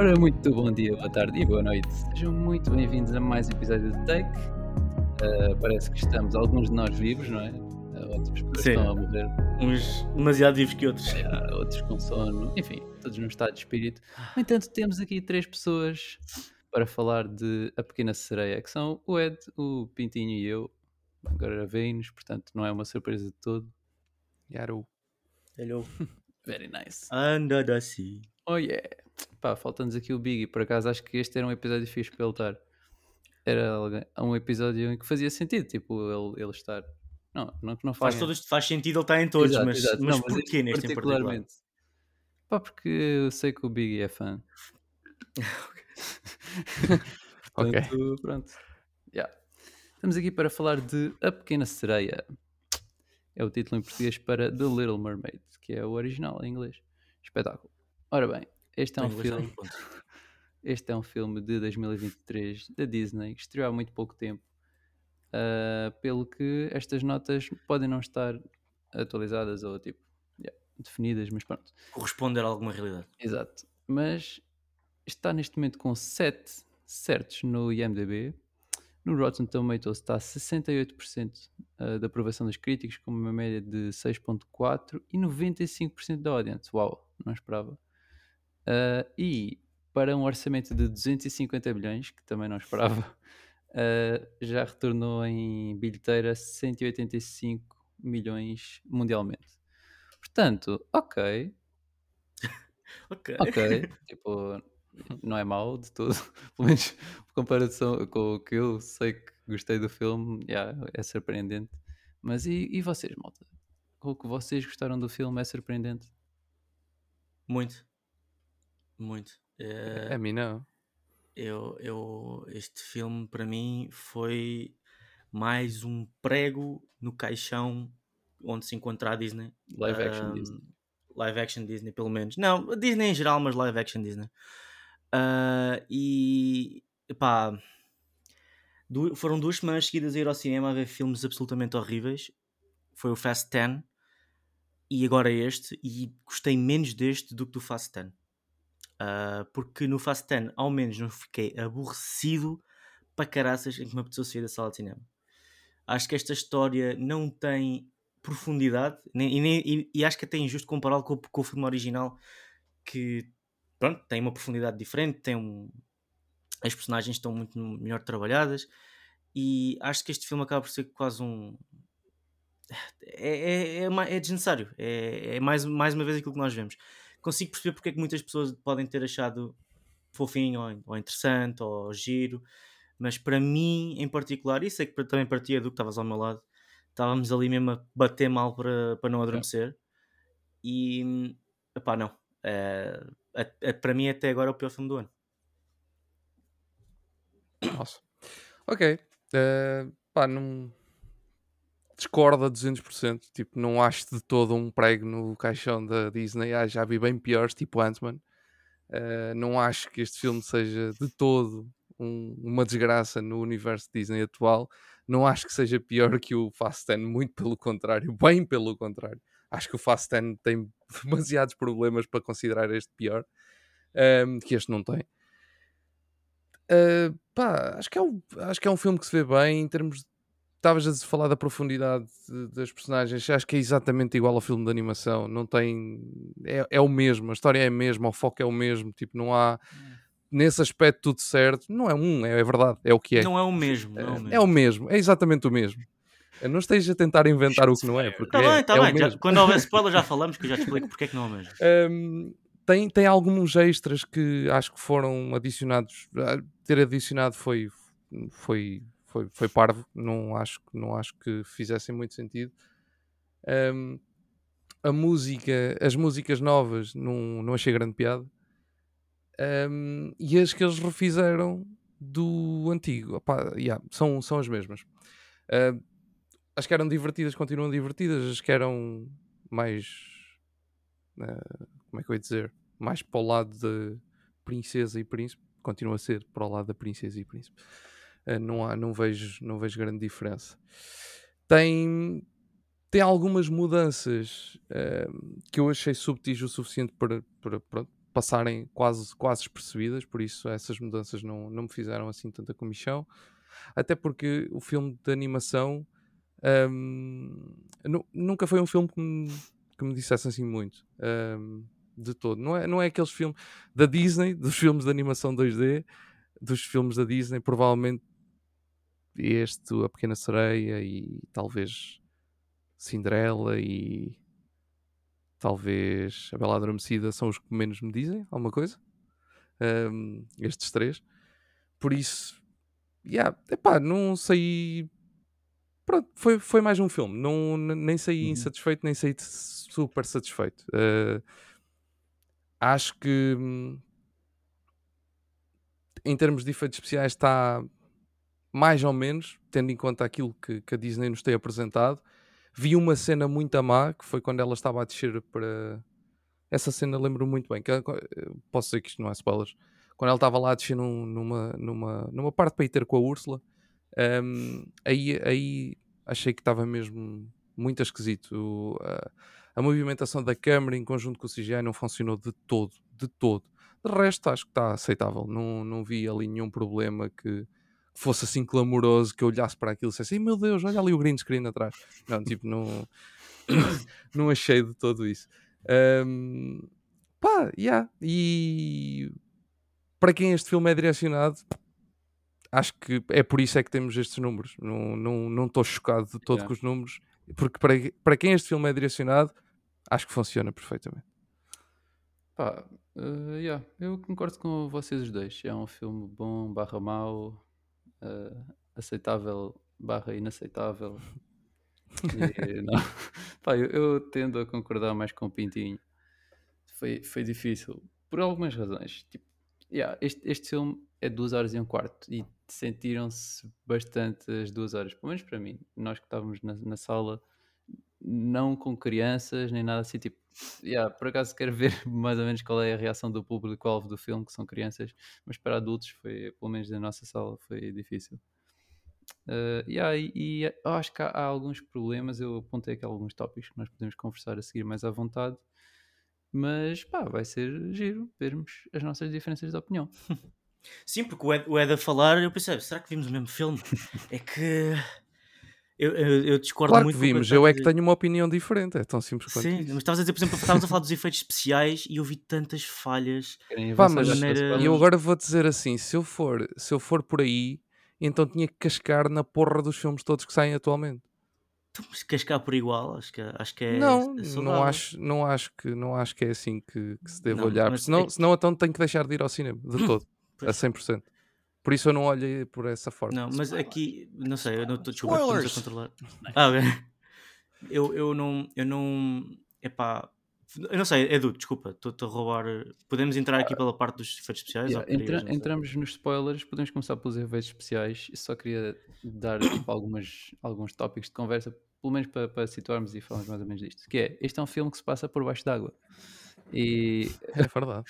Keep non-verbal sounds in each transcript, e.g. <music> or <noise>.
Ora, muito bom dia, boa tarde e boa noite. Sejam muito bem-vindos a mais um episódio de Take. Uh, parece que estamos, alguns de nós vivos, não é? Uh, outros Sim. estão a morrer, Uns demasiado vivos que outros. uh, outros com sono, enfim, todos num estado de espírito. No entanto, temos aqui três pessoas para falar de A Pequena Sereia, que são o Ed, o Pintinho e eu. Agora veem-nos, portanto, não é uma surpresa de todo. Yaru. Hello. <laughs> Very nice. Under the sea. Oh yeah! Pá, falta-nos aqui o Biggie. Por acaso acho que este era um episódio fixe para ele estar. Era um episódio em que fazia sentido, tipo, ele, ele estar. Não, não que não Faz, faz. todos, faz sentido ele estar em todos, Exato, mas, exato. mas Não, porquê este neste em particular? Pá, porque eu sei que o Biggie é fã. <laughs> Ok. Portanto, pronto. Yeah. Estamos aqui para falar de A Pequena Sereia. É o título em português para The Little Mermaid, que é o original em inglês. Espetáculo. Ora bem, este é um filme. <laughs> Este é um filme de 2023 da Disney, que estreou há muito pouco tempo. Ah, pelo que estas notas podem não estar atualizadas ou tipo yeah, definidas, mas pronto. Corresponder a alguma realidade. Exato. Mas está neste momento com 7 certos no IMDb. No Rotten Tomatoes está a 68% ah, da aprovação dos críticos, com uma média de 6.4 e 95% da audience. Uau, não esperava. Ah, e para um orçamento de 250 milhões, que também não esperava, <laughs> ah, já retornou em bilheteira 185 milhões mundialmente. Portanto, ok, <laughs> Ok. ok, tipo, não é mau de todo, <laughs> pelo menos em comparação com o que eu sei que gostei do filme, yeah, é surpreendente. Mas e, e vocês, malta? O que vocês gostaram do filme é surpreendente? Muito. Muito. Eh, A mim não. eu, eu, este filme para mim foi mais um prego no caixão onde se encontra a Disney. Live action Um, Disney. Live action Disney, pelo menos. Não, Disney em geral, mas live action Disney. Ah, e pá, du- foram duas semanas seguidas a ir ao cinema a ver filmes absolutamente horríveis. Foi o Fast 10 e agora este. E gostei menos deste do que do Fast 10. Ah, porque no Fast 10, ao menos, não fiquei aborrecido para caraças em que me apeteceu sair da sala de cinema. Acho que esta história não tem profundidade nem, e, nem- e- e acho que até é injusto compará-lo com, com o filme original que pronto, tem uma profundidade diferente, tem um... as personagens estão muito melhor trabalhadas e acho que este filme acaba por ser quase um é, é, é, é desnecessário é, é mais, mais uma vez aquilo que nós vemos consigo perceber porque é que muitas pessoas podem ter achado fofinho ou, ou interessante ou giro mas para mim em particular, e sei que também partia do que estavas ao meu lado, estávamos ali mesmo a bater mal para, para não adormecer. E epá, não. Eh, a- a- para mim, até agora, é o pior filme do ano. Nossa. Ok. Eh, pá, não. Discordo a 200%. Tipo, não acho de todo um prego no caixão da Disney. Ah, já vi bem piores, tipo Ant-Man. Eh, não acho que este filme seja de todo um- uma desgraça no universo Disney atual. Não acho que seja pior que o Fast 10, muito pelo contrário, bem pelo contrário. Acho que o Fast 10 tem <laughs> demasiados problemas para considerar este pior, ehm, que este não tem. Uh, pá, acho que, é um, acho que é um filme que se vê bem em termos. Estavas a falar da profundidade de- das personagens, acho que é exatamente igual ao filme de animação. Não tem. É, é o mesmo, a história é a mesma, o foco é o mesmo. Tipo, não há. Nesse aspecto, tudo certo. Não é um, é, é verdade, é o que é. Não é o mesmo. É o É, mesmo. é o mesmo, é exatamente o mesmo. Não esteja a tentar inventar o que não é, porque Tá é, bem, tá é bem. já- quando houver spoiler, já falamos, que eu já te explico porque é que não é o mesmo. <laughs> Um, tem, tem alguns extras que acho que foram adicionados. ah, Ter adicionado foi, foi, foi, foi parvo. Não acho, não acho que fizessem muito sentido. Um, a música, as músicas novas, não, não achei grande piada. Um, e as que eles refizeram do antigo, yeah, são, são as mesmas. Uh, as que eram divertidas continuam divertidas, as que eram mais uh, como é que eu ia dizer? Mais para o lado de princesa e príncipe, continua a ser para o lado da princesa e príncipe. Uh, não, há, não, vejo, não vejo grande diferença. Tem, tem algumas mudanças uh, que eu achei subtis o suficiente para, para, pronto, passarem quase, quase despercebidas, por isso essas mudanças não, não me fizeram assim tanta comichão. Até porque o filme de animação hum, nu- nunca foi um filme que me, que me dissesse assim muito. hum, de todo. Não é, não é aqueles filmes da Disney, dos filmes de animação 2D, dos filmes da Disney, provavelmente este, A Pequena Sereia e talvez Cinderela e talvez A Bela Adormecida são os que menos me dizem alguma coisa. Hum, estes três. Por isso, yeah, epá, não saí. Pronto, foi, foi mais um filme. Não, nem saí Uhum. insatisfeito, nem saí super satisfeito. Uh, acho que hum, em termos de efeitos especiais está mais ou menos, tendo em conta aquilo que, que a Disney nos tem apresentado. Vi uma cena muito má, que foi quando ela estava a descer para. Essa cena lembro muito bem. Que, ela- posso dizer que isto não é spoilers. Quando ela estava lá a descer num- numa, numa, numa parte para ir ter com a Úrsula, hum, aí, aí achei que estava mesmo muito esquisito. O- a, a movimentação da câmera em conjunto com o CGI não funcionou de todo, de todo. De resto, acho que está aceitável. Não, não vi ali nenhum problema que fosse assim clamoroso que eu olhasse para aquilo e dissesse: "Ai, meu Deus, olha ali o green screen atrás. Não, tipo, não, <coughs> não achei de todo isso. Ahm, pá, yeah. E para quem este filme é direcionado, acho que é por isso é que temos estes números. Não estou não, estou chocado de todo Yeah. com os números, porque para, para quem este filme é direcionado, acho que funciona perfeitamente. Pá, eh, yeah, eu concordo com vocês os dois. É um filme bom, barra mau, eh, aceitável, barra inaceitável. <laughs> E, não, pá, eu, eu tendo a concordar mais com o Pintinho. Foi, foi difícil, por algumas razões. Tipo, yeah, este, este filme é duas horas e um quarto e sentiram-se bastante as duas horas, pelo menos para mim. Nós que estávamos na, na sala, não com crianças nem nada assim, tipo, yeah, por acaso quero ver <laughs> mais ou menos qual é a reação do público-alvo do filme, que são crianças, mas para adultos foi, pelo menos na nossa sala, foi difícil. Uh, yeah, e, e acho que há, há alguns problemas, eu apontei aqui alguns tópicos que nós podemos conversar a seguir mais à vontade, mas pá, vai ser giro vermos as nossas diferenças de opinião. <laughs> Sim, porque o Ed, o Ed a falar, eu pensei, será que vimos o mesmo filme? <laughs> é que eu, eu, eu discordo Claro muito que vimos, eu é que tenho uma opinião diferente, é tão simples quanto Sim, isso. mas estavas a dizer, por exemplo, estávamos a falar dos efeitos especiais e eu vi tantas falhas. Pá, mas maneira-? E eu agora vou dizer assim: se eu for, se eu for por aí, então tinha que cascar na porra dos filmes todos que saem atualmente. Então, mas cascar por igual, acho que, acho que é. não, é não acho, não acho que não acho que é assim que, que se deve Não, olhar, senão, é- senão então tenho que deixar de ir ao cinema de <laughs> todo, a Pois. 100%. Por isso eu não olhei por essa forma. Não, mas aqui, não sei, eu não estou desculpa, a controlar. Ah, ok. <laughs> Eu, eu não, eu não, epá, eu não sei, Edu, desculpa, estou-te a roubar. Podemos entrar aqui pela parte dos efeitos especiais? Yeah, entra- entramos nos spoilers, podemos começar pelos efeitos especiais. Eu só queria dar tipo, algumas, alguns tópicos de conversa, pelo menos para, para situarmos e falarmos mais ou menos disto. Que é, este é um filme que se passa por baixo d'água. E É verdade.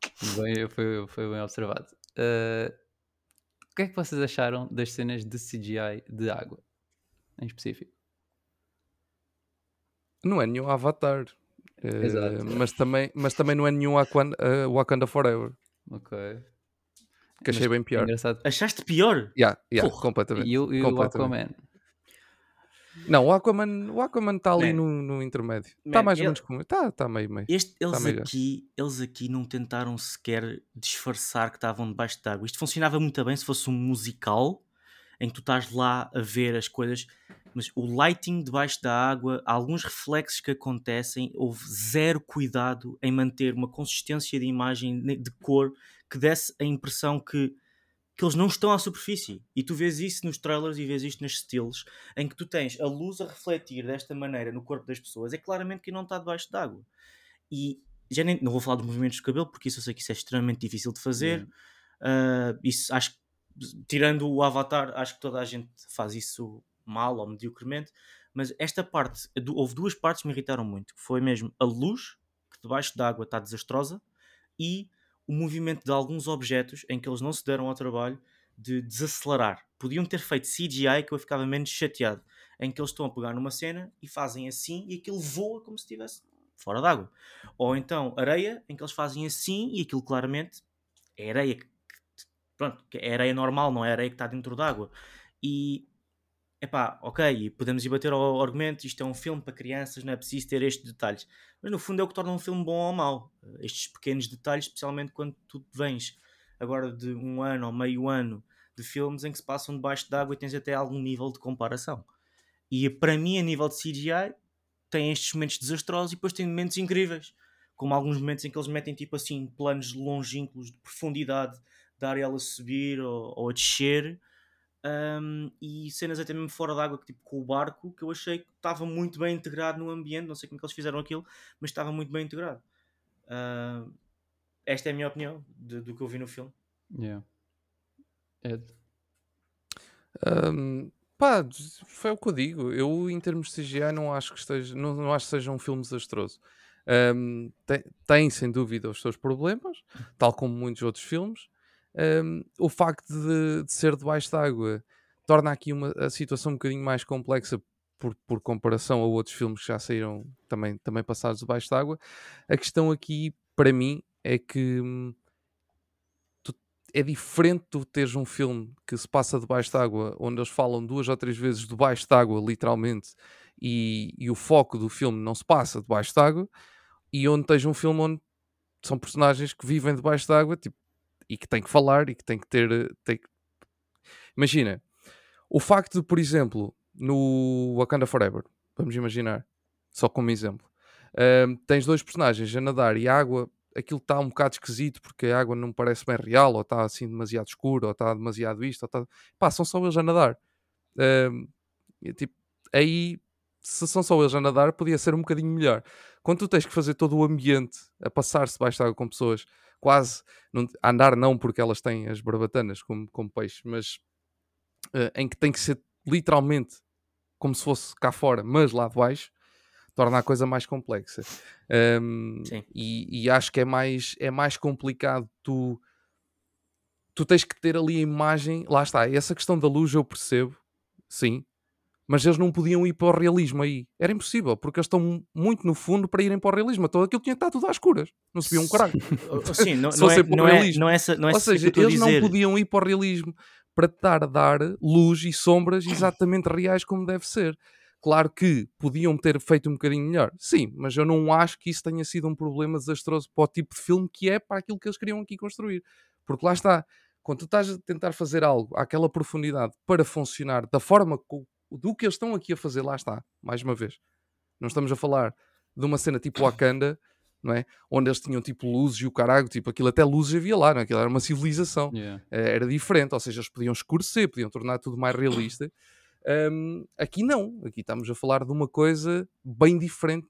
<laughs> bem, foi, foi bem observado. Uh, que é que vocês acharam das cenas de CGI de água, em específico? Não é nenhum Avatar. eh, Exato. mas, também, mas também não é nenhum Wakanda, eh, Wakanda Forever. Ok. Que achei Mas bem pior. Engraçado. Achaste pior? Yeah, yeah, completamente. E o, e o. Aquaman? Não, o Aquaman o Aquaman está ali no, no intermédio. Está mais ou menos como. Está tá meio meio. Este, eles, Tá aqui, eles aqui não tentaram sequer disfarçar que estavam debaixo de água. Isto funcionava muito bem se fosse um musical em que tu estás lá a ver as coisas, mas o lighting debaixo da água, alguns reflexos que acontecem, houve zero cuidado em manter uma consistência de imagem, de cor, que desse a impressão que, que eles não estão à superfície. E tu vês isso nos trailers e vês isto nas stills, em que tu tens a luz a refletir desta maneira no corpo das pessoas, é claramente que não está debaixo d'água. E já nem, não vou falar dos movimentos do cabelo, porque isso eu sei que isso é extremamente difícil de fazer. Uh, isso acho tirando o Avatar, acho que toda a gente faz isso mal ou mediocremente. Mas esta parte, houve duas partes que me irritaram muito. Foi mesmo a luz, que debaixo d'água está desastrosa, e o movimento de alguns objetos em que eles não se deram ao trabalho de desacelerar. Podiam ter feito CGI que eu ficava menos chateado. Em que eles estão a pegar numa cena e fazem assim e aquilo voa como se estivesse fora d'água. Ou então areia, em que eles fazem assim e aquilo claramente é areia pronto, é areia normal, não é areia que está dentro d'água. E epá, ok, podemos ir bater ao argumento, isto é um filme para crianças, não é preciso ter estes detalhes. Mas no fundo é o que torna um filme bom ou mau. Estes pequenos detalhes, especialmente quando tu vens agora de um ano ou meio ano de filmes em que se passam debaixo d'água e tens até algum nível de comparação. E para mim, a nível de CGI, tem estes momentos desastrosos e depois tem momentos incríveis. Como alguns momentos em que eles metem tipo assim planos longínquos de profundidade da Ariel a subir ou, ou a descer. Um, e cenas até mesmo fora d'água, tipo com o barco, que eu achei que estava muito bem integrado no ambiente. Não sei como é que eles fizeram aquilo, mas estava muito bem integrado. Um, esta é a minha opinião de- do que eu vi no filme. Yeah. Ed? Ahm, pá, foi o que eu digo. Eu, em termos de CGI, não acho que esteja, não, não acho que seja um filme desastroso. Ahm, tem, tem, sem dúvida, os seus problemas, tal como muitos outros filmes. Ahm, o facto de, de ser debaixo d'água torna aqui uma, a situação um bocadinho mais complexa por, por comparação a outros filmes que já saíram também, também passados debaixo d'água. A questão aqui, para mim, é que hum, tu- é diferente tu teres um filme que se passa debaixo d'água, onde eles falam duas ou três vezes debaixo d'água, literalmente, e, e o foco do filme não se passa debaixo d'água, e onde tens um filme onde são personagens que vivem debaixo d'água tipo, e que têm que falar e que têm que ter. eh, têm que- Imagina, o facto de, por exemplo, no Wakanda Forever, vamos imaginar, só como exemplo, ahm, tens dois personagens a nadar e a água, aquilo está um bocado esquisito porque a água não parece bem real, ou está assim demasiado escuro, ou está demasiado isto, ou está. Pá, são só eles a nadar. E, tipo, aí, se são só eles a nadar, podia ser um bocadinho melhor. Quando tu tens que fazer todo o ambiente a passar-se debaixo de água com pessoas, quase não- andar, não porque elas têm as barbatanas como, como peixes, mas eh, em que tem que ser literalmente como se fosse cá fora, mas lá de baixo, torna a coisa mais complexa. Sim. e, e acho que é mais, é mais complicado tu tu tens que ter ali a imagem, lá está, essa questão da luz eu percebo, sim, mas eles não podiam ir para o realismo aí, era impossível, porque eles estão muito no fundo para irem para o realismo, todo aquilo tinha que estar tudo às escuras, não se via um caralho. Sim, <laughs> não, Se não, é, não, é, não é essa, não é Ou seja, eles não dizer. podiam ir para o realismo para estar a dar luz e sombras exatamente reais como deve ser. Claro que podiam ter feito um bocadinho melhor, sim, mas eu não acho que isso tenha sido um problema desastroso para o tipo de filme que é para aquilo que eles queriam aqui construir. Porque lá está, quando tu estás a tentar fazer algo àquela profundidade para funcionar da forma do que eles estão aqui a fazer, lá está, mais uma vez. Não estamos a falar de uma cena tipo Wakanda, <coughs> não é? Onde eles tinham tipo luzes e o caralho, tipo aquilo até luzes havia lá, não é? Aquilo era uma civilização Yeah. eh, era diferente, ou seja, eles podiam escurecer, podiam tornar tudo mais realista. <coughs> Ahm, aqui não, aqui estamos a falar de uma coisa bem diferente.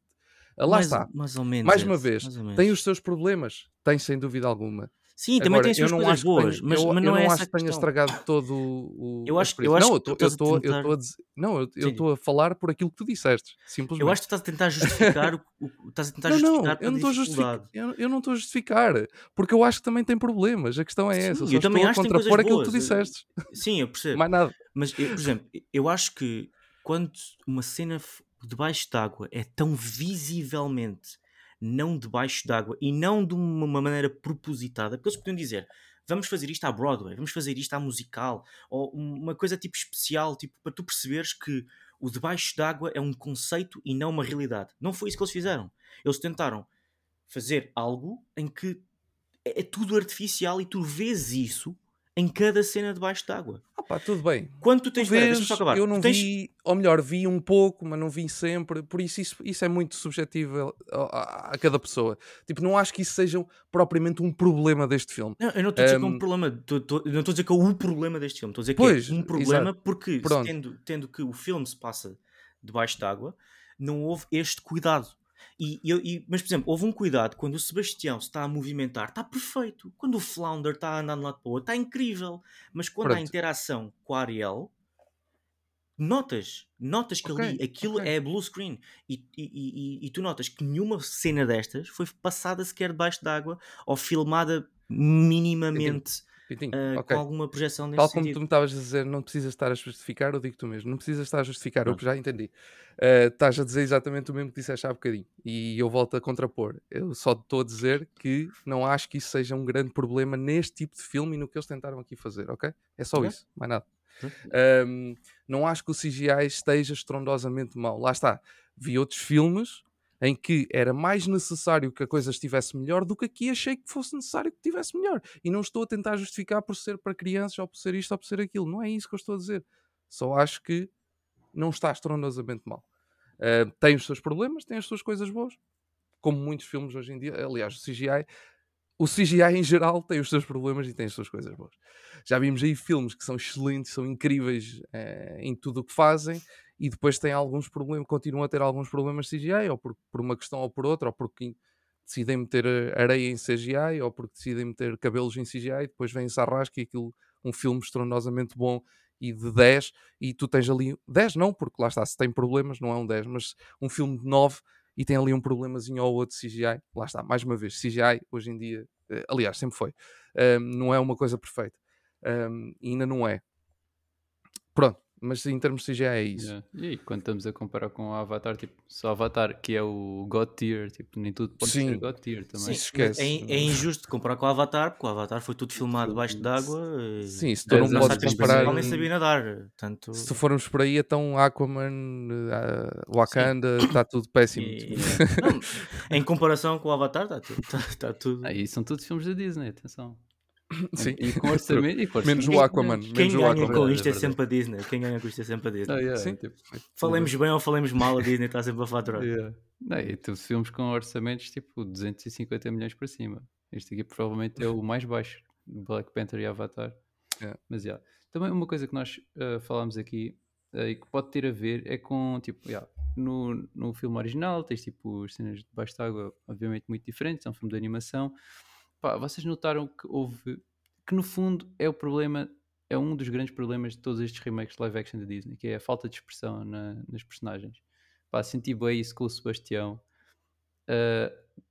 Ah, Lá mais, está, Mais ou menos. mais uma vez, mais ou menos. tem os seus problemas, tem sem dúvida alguma. Sim, também Agora, tem as suas eu não coisas boas, mas, eu, mas eu não é acho que tenha estragado todo o. o- Eu acho- eu experiência. acho não, que eu estou a eu tentar- a dizer, não, eu estou a falar por aquilo que tu disseste, simplesmente. Eu acho que tu estás a tentar justificar o, o- estás a tentar não, não, justificar eu não estou a justificar, dificuldade. eu, eu não estou a justificar, porque eu acho que também tem problemas. A questão é Sim, essa. Eu eu só também acho que tem coisas aquilo que tu boas, eu- disseste. Sim, eu percebo. Mais nada. Mas, eu, por exemplo, eu acho que quando uma cena debaixo d'água é tão visivelmente não debaixo d'água e não de uma maneira propositada, porque eles podiam dizer vamos fazer isto à Broadway, vamos fazer isto à musical, ou uma coisa tipo especial, tipo para tu perceberes que o debaixo d'água é um conceito e não uma realidade. Não foi isso que eles fizeram. Eles tentaram fazer algo em que é é tudo artificial e tu vês isso em cada cena debaixo d'água. Ah pá, tudo bem. Quando tu tens. Vês, só acabar. eu não tens- vi, ou melhor, vi um pouco, mas não vi sempre. Por isso, isso, isso é muito subjetivo a, a- a cada pessoa. Tipo, não acho que isso seja propriamente um problema deste filme. Não, eu não estou a dizer que é um problema. tô- tô- não estou a dizer que é o problema deste filme. Estou a dizer que Pois, é um problema exato. porque, tendo, tendo que o filme se passa debaixo d'água, não houve este cuidado. E, e mas, por exemplo, houve um cuidado quando o Sebastião se está a movimentar, está perfeito. Quando o Flounder está a andar de lado para o outro, está incrível. Mas quando há Pronto. interação com a Ariel, notas, notas que Ok, ali aquilo ok. é blue screen. E, e- e tu notas que nenhuma cena destas foi passada sequer debaixo d'água ou filmada minimamente Pintinho, ah, ok. com alguma projeção nesse Tal como tu sentido. me estavas a dizer, não precisas estar a justificar, eu digo tu mesmo, não precisas estar a justificar, eu Pronto. já entendi. Eh, estás a dizer exatamente o mesmo que disseste há bocadinho e eu volto a contrapor. Eu só estou a dizer que não acho que isso seja um grande problema neste tipo de filme e no que eles tentaram aqui fazer, ok? É só Ok. isso, mais nada. Ahm, não acho que o CGI esteja estrondosamente mau. Lá está. Vi outros filmes em que era mais necessário que a coisa estivesse melhor do que aqui achei que fosse necessário que estivesse melhor. E não estou a tentar justificar por ser para crianças ou por ser isto ou por ser aquilo. Não é isso que eu estou a dizer. Só acho que não está estrondosamente mal. Ah, tem os seus problemas, tem as suas coisas boas. Como muitos filmes hoje em dia. Aliás, o CGI o CGI em geral tem os seus problemas e tem as suas coisas boas. Já vimos aí filmes que são excelentes, são incríveis eh, em tudo o que fazem e depois têm alguns problemas, continuam a ter alguns problemas CGI, ou por, por uma questão ou por outra, ou porque decidem meter eh, areia em CGI, ou porque decidem meter cabelos em CGI, e depois vem-se à rasca e aquilo, um filme estrondosamente bom e de 10, e tu tens ali 10 não, porque lá está, se tem problemas, não é um 10, mas um filme de 9 e tem ali um problemazinho ou outro CGI. Lá está, mais uma vez, CGI hoje em dia, eh, aliás, sempre foi, um, não é uma coisa perfeita. Um, ainda não é. Pronto, mas em termos de CGI é isso. Yeah. E aí, quando estamos a comparar com o Avatar, tipo, só Avatar, que é o God Tier, tipo, nem tudo pode Sim. ser God Tier também. Sim, esquece. é, in- é injusto comparar com o Avatar, porque o Avatar foi tudo filmado debaixo d'água. e- Sim, se tu É, não podes comparar. nem sabia nadar. Portanto, Se tu formos por aí, então Aquaman, eh, Wakanda, está tudo péssimo. e- Tipo, não, em comparação com o Avatar, está tudo. <laughs> Tá, tá tudo. E são todos filmes da Disney, atenção. Sim. E com orçamento. e com Menos orçamento o Aquaman. Quem menos o ganha Aquaman. com É isto é verdade. sempre a Disney. Quem ganha com isto é sempre a Disney. Ah, yeah, Sim. tipo, Falemos bem ou falemos mal, a Disney está sempre a faturar. Yeah. Não, e tu filmes com orçamentos tipo 250 milhões para cima. Este aqui provavelmente é o mais baixo, Black Panther e Avatar. Yeah. Mas yeah. também uma coisa que nós ah, falámos aqui ah, e que pode ter a ver é com tipo, yeah, no, no filme original tens tipo as cenas debaixo de água, obviamente muito diferentes, é um filme de animação. Pá, vocês notaram que houve que no fundo é o problema, é um dos grandes problemas de todos estes remakes de live action da Disney, que é a falta de expressão na- nas personagens. Pá, senti bem isso com o Sebastião.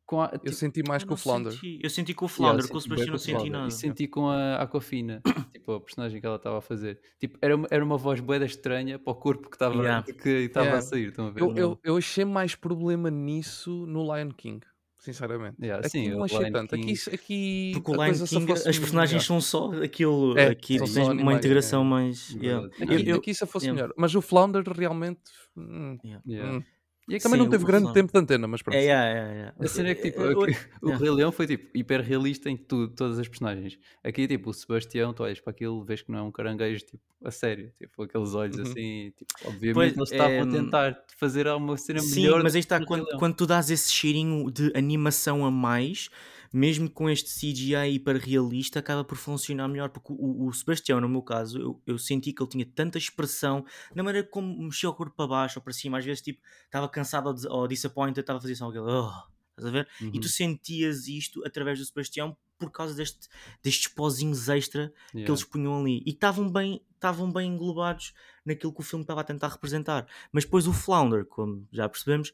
Com a, Eu tipo, senti mais com o Flounder. senti- Eu senti com o yeah, Flounder, com o Sebastião não senti nada. E senti com a Aquafina, <coughs> tipo, a personagem que ela estava a fazer. Tipo, era uma, era uma voz boeda estranha para o corpo que estava Yeah. que estava Yeah. a sair. Estão a ver? Eu, eu, eu achei mais problema nisso no Lion King, sinceramente. Yeah, aqui sim, não achei Lion tanto. Aqui, King- aqui Porque a o Lion King, as personagens melhor. são só aquilo. É, aqui tens uma animais, integração é. mais. yeah. Aqui, eu- aqui se fosse yeah. melhor. Mas o Flounder realmente. hum, Yeah. Yeah. hum. E é que Também Sim, não teve grande tempo de antena, mas pronto. É, yeah, yeah. A cena é que tipo, o. <laughs> Rei Leão foi tipo hiper realista em tudo, todas as personagens. Aqui, tipo, o Sebastião, tu olhas para aquilo, vês que não é um caranguejo tipo, a sério, tipo, aqueles olhos Uhum. assim, tipo, obviamente Pois, eles estavam é, a tentar fazer uma cena Sim, melhor. mas aí está, quando, quando tu dás esse cheirinho de animação a mais, mesmo com este CGI hiper realista, acaba por funcionar melhor. Porque o, o Sebastião, no meu caso, eu, eu senti que ele tinha tanta expressão na maneira como mexia o corpo para baixo ou para cima. Às vezes, tipo, estava cansado ou, disappointed, estava a fazer só aquele. "Oh", estás a ver? E Uhum. tu sentias isto através do Sebastião por causa deste, destes pozinhos extra que Yeah. eles punham ali e que estavam bem, estavam bem englobados naquilo que o filme estava a tentar representar. Mas depois o Flounder, como já percebemos,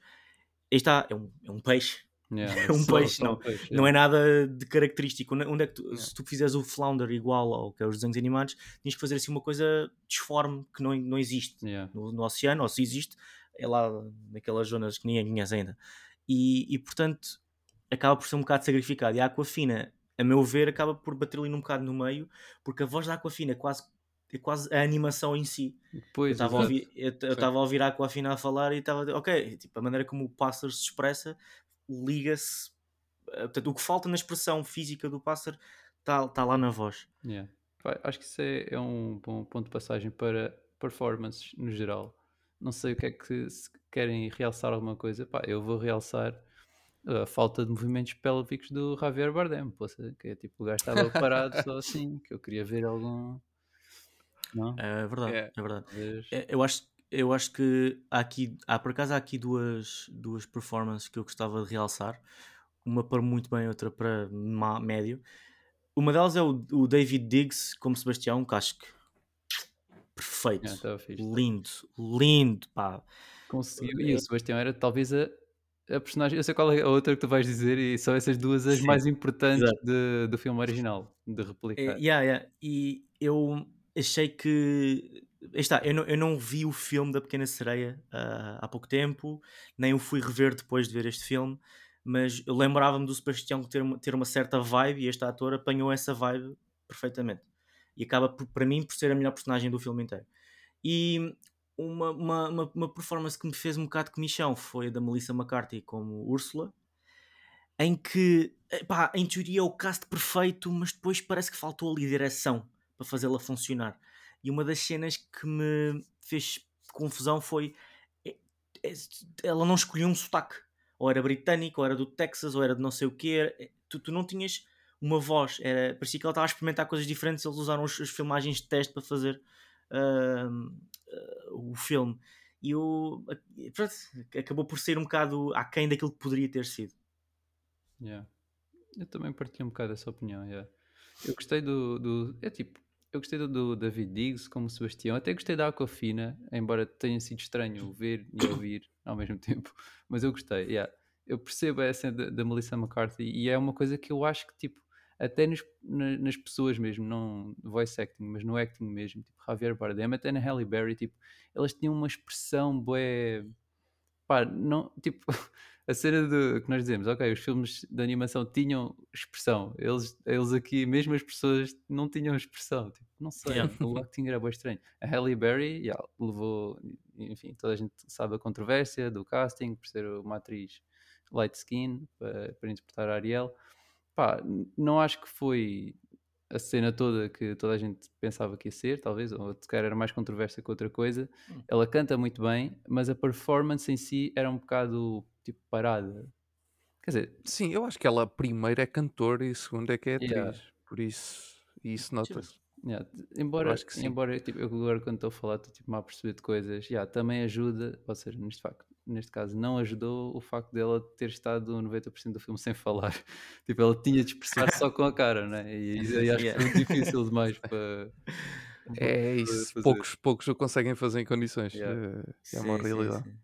está, é um, é um peixe, Yeah, <laughs> é um só- peixe, só um não- peixe, não yeah. é nada de característico. Onde onde é que tu- Yeah. Se tu fizeres o Flounder igual ao que é os desenhos animados, tinhas que fazer assim uma coisa disforme que não, não existe Yeah. no, no oceano, ou se existe, é lá naquelas zonas que ninguém conhece ainda. E, e, portanto, acaba por ser um bocado sacrificado. E a Aquafina, a meu ver, acaba por bater ali num bocado no meio, porque a voz da Aquafina é quase, é quase a animação em si. Eu Pois, estava a ouvir, eu eu a ouvir a Aquafina a falar e estava, ok, tipo, a maneira como o pássaro se expressa liga-se. eh, Portanto, o que falta na expressão física do pássaro está tá lá na voz. Yeah. Acho que isso é, é um bom ponto de passagem para performances no geral. Não sei o que é que se querem realçar alguma coisa. Pá, eu vou realçar a falta de movimentos pélvicos do Javier Bardem. Que é tipo o gajo estava <laughs> parado só assim, que eu queria ver algum. Não? É verdade, É. é verdade. É, Eu acho, eu acho que há aqui, há, por acaso há aqui duas, duas performances que eu gostava de realçar. Uma para muito bem, outra para má- médio. Uma delas é o, o David Diggs como Sebastião, que acho que perfeito, fixe. lindo, lindo, pá. Conseguiu. É. E o Sebastião era talvez a, a personagem, eu sei qual é a outra que tu vais dizer e são essas duas as Sim, mais importantes de- do filme original, de É, replicar. yeah, yeah. E eu achei que. Está, eu não, eu não vi o filme da Pequena Sereia ah, há pouco tempo, nem o fui rever depois de ver este filme, mas eu lembrava-me do Sebastião ter uma, ter uma certa vibe e este ator apanhou essa vibe perfeitamente. E acaba, por- para mim, por ser a melhor personagem do filme inteiro. E uma, uma, uma, uma performance que me fez um bocado de comichão foi a da Melissa McCarthy como Úrsula, em que, epá, em teoria é o cast perfeito, mas depois parece que faltou ali direção para fazê-la funcionar. E uma das cenas que me fez confusão foi é- é- ela não escolheu um sotaque. Ou era britânico, ou era do Texas, ou era de não sei o quê. Tu, tu não tinhas uma voz. Era, parecia que ela estava a experimentar coisas diferentes. Eles usaram as, as filmagens de teste para fazer ahm, ah, o filme. E o, pronto, acabou por ser um bocado aquém daquilo que poderia ter sido. Yeah. Eu também partilho um bocado essa opinião. yeah. Eu gostei do, do- É tipo, eu gostei do, do David Diggs como Sebastião. Até gostei da Aquafina, embora tenha sido estranho ver e <coughs> ouvir ao mesmo tempo. Mas eu gostei. yeah. Eu percebo essa da, da Melissa McCarthy e é uma coisa que eu acho que, tipo, até nos- na- nas pessoas mesmo, não voice acting, mas no acting mesmo, tipo Javier Bardem, até na Halle Berry, tipo, elas tinham uma expressão bué pá, não, tipo, <laughs> a cena de que nós dizemos, ok, os filmes de animação tinham expressão, eles, eles aqui, mesmo as pessoas, não tinham expressão, tipo, não sei, Yeah. o acting era bem estranho. A Halle Berry, yeah, levou, enfim, toda a gente sabe a controvérsia do casting, por ser uma atriz light skin, para, para interpretar a Ariel. Pá, não acho que foi a cena toda que toda a gente pensava que ia ser, talvez, ou se calhar era mais controvérsia que outra coisa. Hum. Ela canta muito bem, mas a performance em si era um bocado tipo parada. Quer dizer, Sim, eu acho que ela primeiro é cantora e segundo é que é atriz. Yeah. Por isso, isso nota-se. yeah, embora, acho que sim. embora tipo, eu agora quando estou a falar estou tipo, a perceber de coisas, yeah, também ajuda, ou seja, neste, facto, neste caso não ajudou o facto dela ter estado 90% do filme sem falar. <laughs> tipo, ela tinha de expressar só com a cara, né? E aí acho que <laughs> Yeah. foi difícil demais para. É isso, poucos, poucos o conseguem fazer em condições. Yeah. eh, É, uma sim, realidade. sim.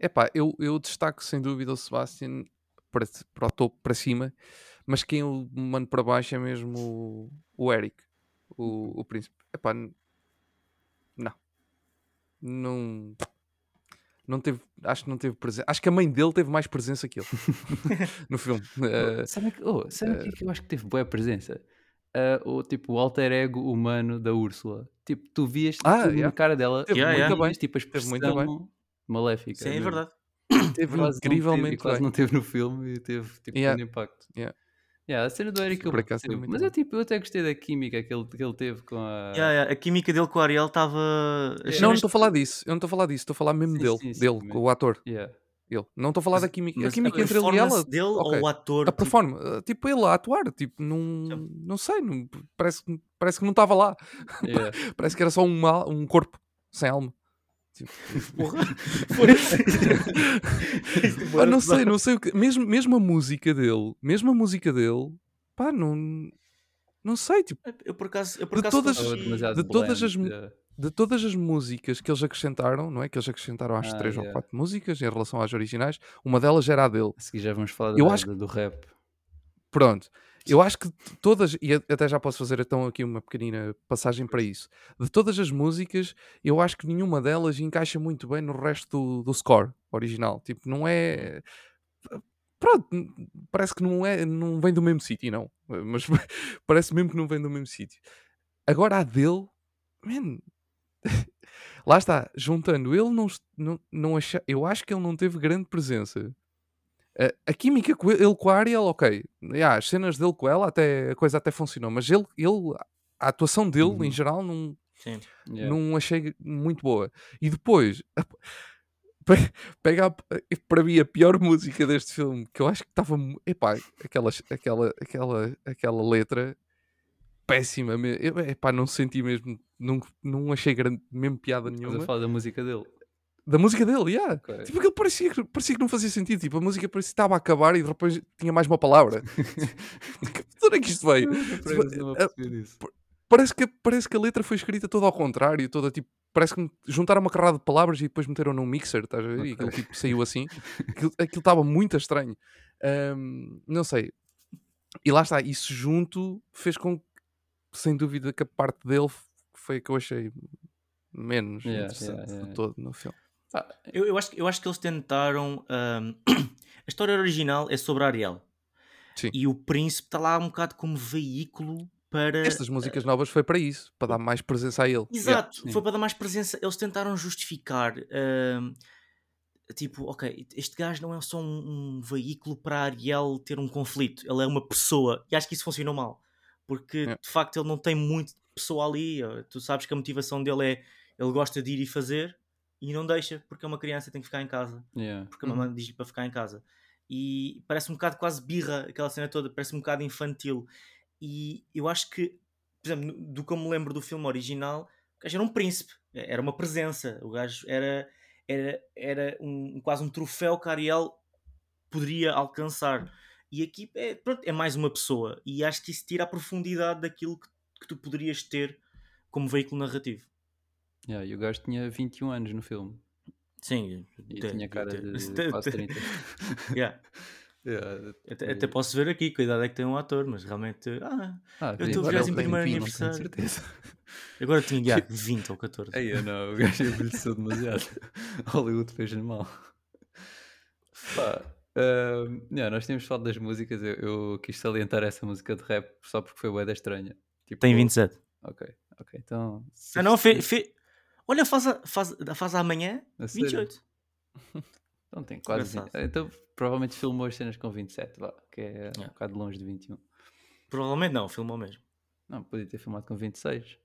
Epá, eu, eu destaco sem dúvida o Sebastian para, para o topo, para cima, mas quem eu mando para baixo é mesmo o, o Eric, o, o príncipe. Epá, não. Não. Não teve, acho que não teve presença. Acho que a mãe dele teve mais presença que ele <laughs> <laughs> no filme. Eh, Sabe, que- oh, sabe o que é que eu acho que teve boa presença? Ah, o tipo o alter ego humano da Úrsula. Tipo, tu vias Ah, tudo na yeah. cara dela, Yeah, yeah. muito bem. vias, tipo a bem. expressão maléfica. Sim, é mesmo. verdade. <coughs> teve Quase não teve, incrivelmente quase não teve no filme e teve tipo Yeah. grande impacto. Yeah. Yeah, a cena do Eric eu muito mas eu, tipo, eu até gostei da química que ele, que ele teve com a. Yeah, yeah, A química dele com a Ariel estava. as Não, não estou a falar disso. Eu não estou a falar disso. Estou a falar mesmo Sim, dele, sim, sim, dele, o ator. Yeah. Ele. Não estou a falar Mas- da química. A química a entre ele e performance ela. dele ok. ou o ator? A tipo, performance, uh, tipo ele a atuar, tipo, não, não sei, não- parece, que- parece que não estava lá. Yeah. <laughs> Parece que era só um, mal- um corpo sem alma. Tipo, <laughs> Porra, pá, não bora- sei, não sei o que. Mesmo, mesmo a música dele, mesmo a música dele, pá, não, não sei, tipo, Eu por acaso. Eu por De acaso todas- consegui- demasiado de todas as de todas as músicas que eles acrescentaram, não é? Que eles acrescentaram às Ah, três ou yeah. quatro músicas em relação às originais, uma delas era a dele. A seguir já vamos falar Eu da- acho do rap. Pronto. Eu acho que todas, e até já posso fazer então aqui uma pequenina passagem para isso. De todas as músicas, eu acho que nenhuma delas encaixa muito bem no resto do, do score original. Tipo, não é. Pronto, parece que não, é, não vem do mesmo sítio, não. Mas <laughs> parece mesmo que não vem do mesmo sítio. Agora a dele, man, <laughs> lá está, juntando, ele não, não, não acha, eu acho que ele não teve grande presença. A, a química com ele, ele com a Ariel, ok. Yeah, as cenas dele com ela, até, a coisa até funcionou, mas ele, ele a atuação dele, Uhum. em geral, não, Sim. Yeah. não achei muito boa. E depois, pe- pega a- para mim a pior música deste filme, que eu acho que estava. Epá, aquela, aquela, aquela, aquela letra péssima. Eu, epá, não senti mesmo, não, não achei grande, mesmo piada Estás nenhuma. a falar da música dele. Da música dele, yeah. Ok. Tipo, aquilo parecia, parecia que não fazia sentido. Tipo, a música parecia que estava a acabar e depois tinha mais uma palavra. <laughs> De onde é que isto veio? A- disso. parece que, parece que a letra foi escrita toda ao contrário, toda tipo. Parece que juntaram uma carrada de palavras e depois meteram num mixer, estás a ver? E aquilo tipo, saiu assim. Aquilo estava muito estranho. Ahm, não sei. E lá está, isso junto fez com que, sem dúvida, que a parte dele foi a que eu achei menos Yeah, interessante yeah, yeah. de todo no filme. Eu, eu, acho, que- eu acho que eles tentaram. ahm, <clears throat> a história original é sobre a Ariel. Sim. E o príncipe está lá um bocado como veículo para. Estas músicas novas foi para isso, para dar mais presença a ele. Yeah. Exato, sim. foi para dar mais presença. Eles tentaram justificar. ahm, tipo, ok, este gajo não é só um, um veículo para a Ariel ter um conflito, ele é uma pessoa. E acho que isso funcionou mal. Porque Yeah. de facto ele não tem muito pessoa ali. Tu sabes que a motivação dele é ele gosta de ir e fazer e não deixa, porque é uma criança e tem que ficar em casa yeah. porque a mamãe diz-lhe para ficar em casa. E parece um bocado quase birra, aquela cena toda, parece um bocado infantil. E eu acho que, por exemplo, do que eu me lembro do filme original, o gajo era um príncipe, era uma presença. O gajo era, era, era um, quase um troféu que Ariel poderia alcançar. E aqui é, pronto, é mais uma pessoa. E acho que isso tira a profundidade daquilo que, que tu poderias ter como veículo narrativo. Yeah, e o gajo tinha 21 anos no filme. Sim, E tem- tinha cara tem- de <laughs> tem- quase tem- 30. <laughs> Yeah. Yeah, Até, até posso ver aqui que idade é que tem um ator, mas realmente. Ah, Ah, Eu estou tem primeiro 20, aniversário. Certeza. <laughs> agora tinha já 20 ou 14. Ei, eu não, o gajo envelheceu demasiado. Hollywood fez-lhe mal. Pá, ahm, yeah, nós tínhamos falado das músicas, eu, eu quis salientar essa música de rap só porque foi bué da estranha. Tipo, Tem 27. Ok, ok, então... Ah, não, fe, fe... Olha, faz, a, faz, faz amanhã a sério? 28. <laughs> Então tem quase... Engraçado. 20. Então provavelmente filmou as cenas com 27, vá, que é um Yeah. bocado longe de 21. Provavelmente não, filmou mesmo. Não, podia ter filmado com 26.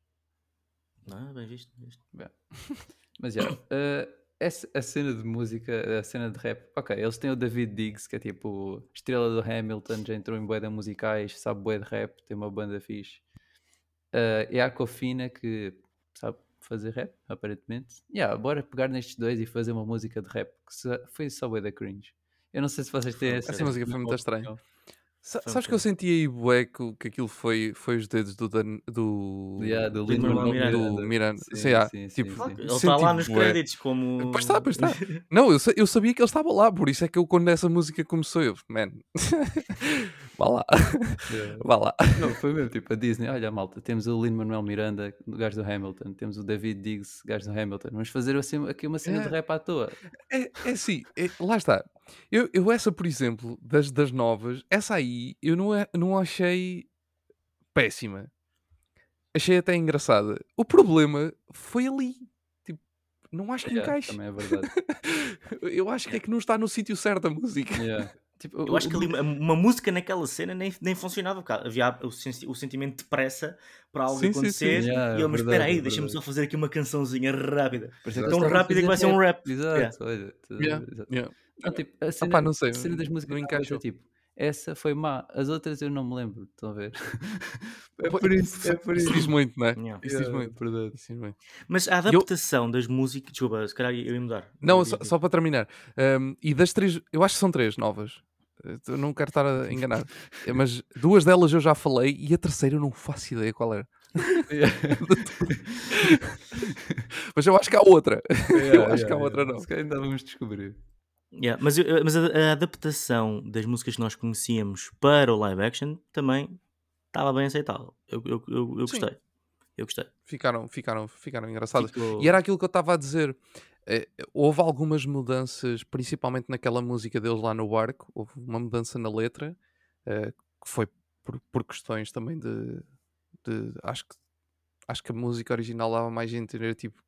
Não, bem visto. bem visto. <coughs> Mas já, eh, essa, a cena de música, a cena de rap, ok, eles têm o David Diggs, que é tipo estrela do Hamilton, já entrou em de musicais, sabe bué de rap, tem uma banda fixe. Eh, e a Aquafina, que sabe fazer rap, aparentemente. Yeah, bora pegar nestes dois e fazer uma música de rap, que foi só bué da cringe. Eu não sei se vocês têm essa... essa música foi muito estranha. opinião. Sa- Foi sabes que eu senti aí, bué, que, aquilo foi, foi os dedos do, Dan, do, Yeah, do Lin-Manuel Lin-Manuel do Miranda. Sim, Sei lá, sim, tipo, sim. Ele está lá nos bué. créditos como. Pois está, pois está. <laughs> Não, eu, eu sabia que ele estava lá, por isso é que eu, quando essa música começou, eu, man, <laughs> vá lá, Yeah. vá lá. Não, foi mesmo tipo a Disney. Olha, malta, temos o Lin-Manuel Miranda, o gajo do Hamilton, temos o David Diggs, gajo do Hamilton. Vamos fazer assim, aqui uma cena de rap à toa. É, é assim, é- lá está. Eu, eu essa, por exemplo, das, das novas, essa aí eu não, é- não achei péssima. Achei até engraçada. O problema foi ali. Tipo, não acho que Yeah, encaixe. também é verdade. <laughs> eu acho que é que não está no sítio certo a música. Yeah. Tipo, Eu acho que ali uma, uma música naquela cena nem, nem funcionava. porque Havia o, sen- o sentimento de pressa para algo Sim, sim, sim. acontecer. Yeah, e eu, é mas espera aí, é deixa-me só fazer aqui uma cançãozinha rápida. Isso é Tão rápida que vai ser um rap. Exato, Yeah. olha. Yeah. Não, tipo, a cena, pá, não sei, a cena das não músicas encaixou. encaixou. Tipo, essa foi má, as outras eu não me lembro. Estão a ver? <laughs> é por isso, é por Isso isso. diz muito, não é? Yeah. Isso diz Yeah, muito. verdade. Isso diz muito. Mas a adaptação das músicas. Desculpa, se calhar eu ia mudar. Não, só, só para terminar. Um, e das três, eu acho que são três novas. Eh, Eu não quero estar a <laughs> enganar. Eh, Mas duas delas eu já falei e a terceira eu não faço ideia qual era. <laughs> Mas eu acho que há outra. eu acho que há outra não. Se calhar ainda vamos descobrir. Yeah, mas eu- mas a, a adaptação das músicas que nós conhecíamos para o live action também estava bem aceitável. Eu, eu, eu, eu Sim. gostei. Eu gostei. Ficaram, ficaram, ficaram engraçadas. Ficou- E era aquilo que eu estava a dizer. Eh, houve algumas mudanças, principalmente naquela música deles lá no barco. Houve uma mudança na letra, eh, que foi por, por questões também de, de- acho que acho que a música original dava mais a entender tipo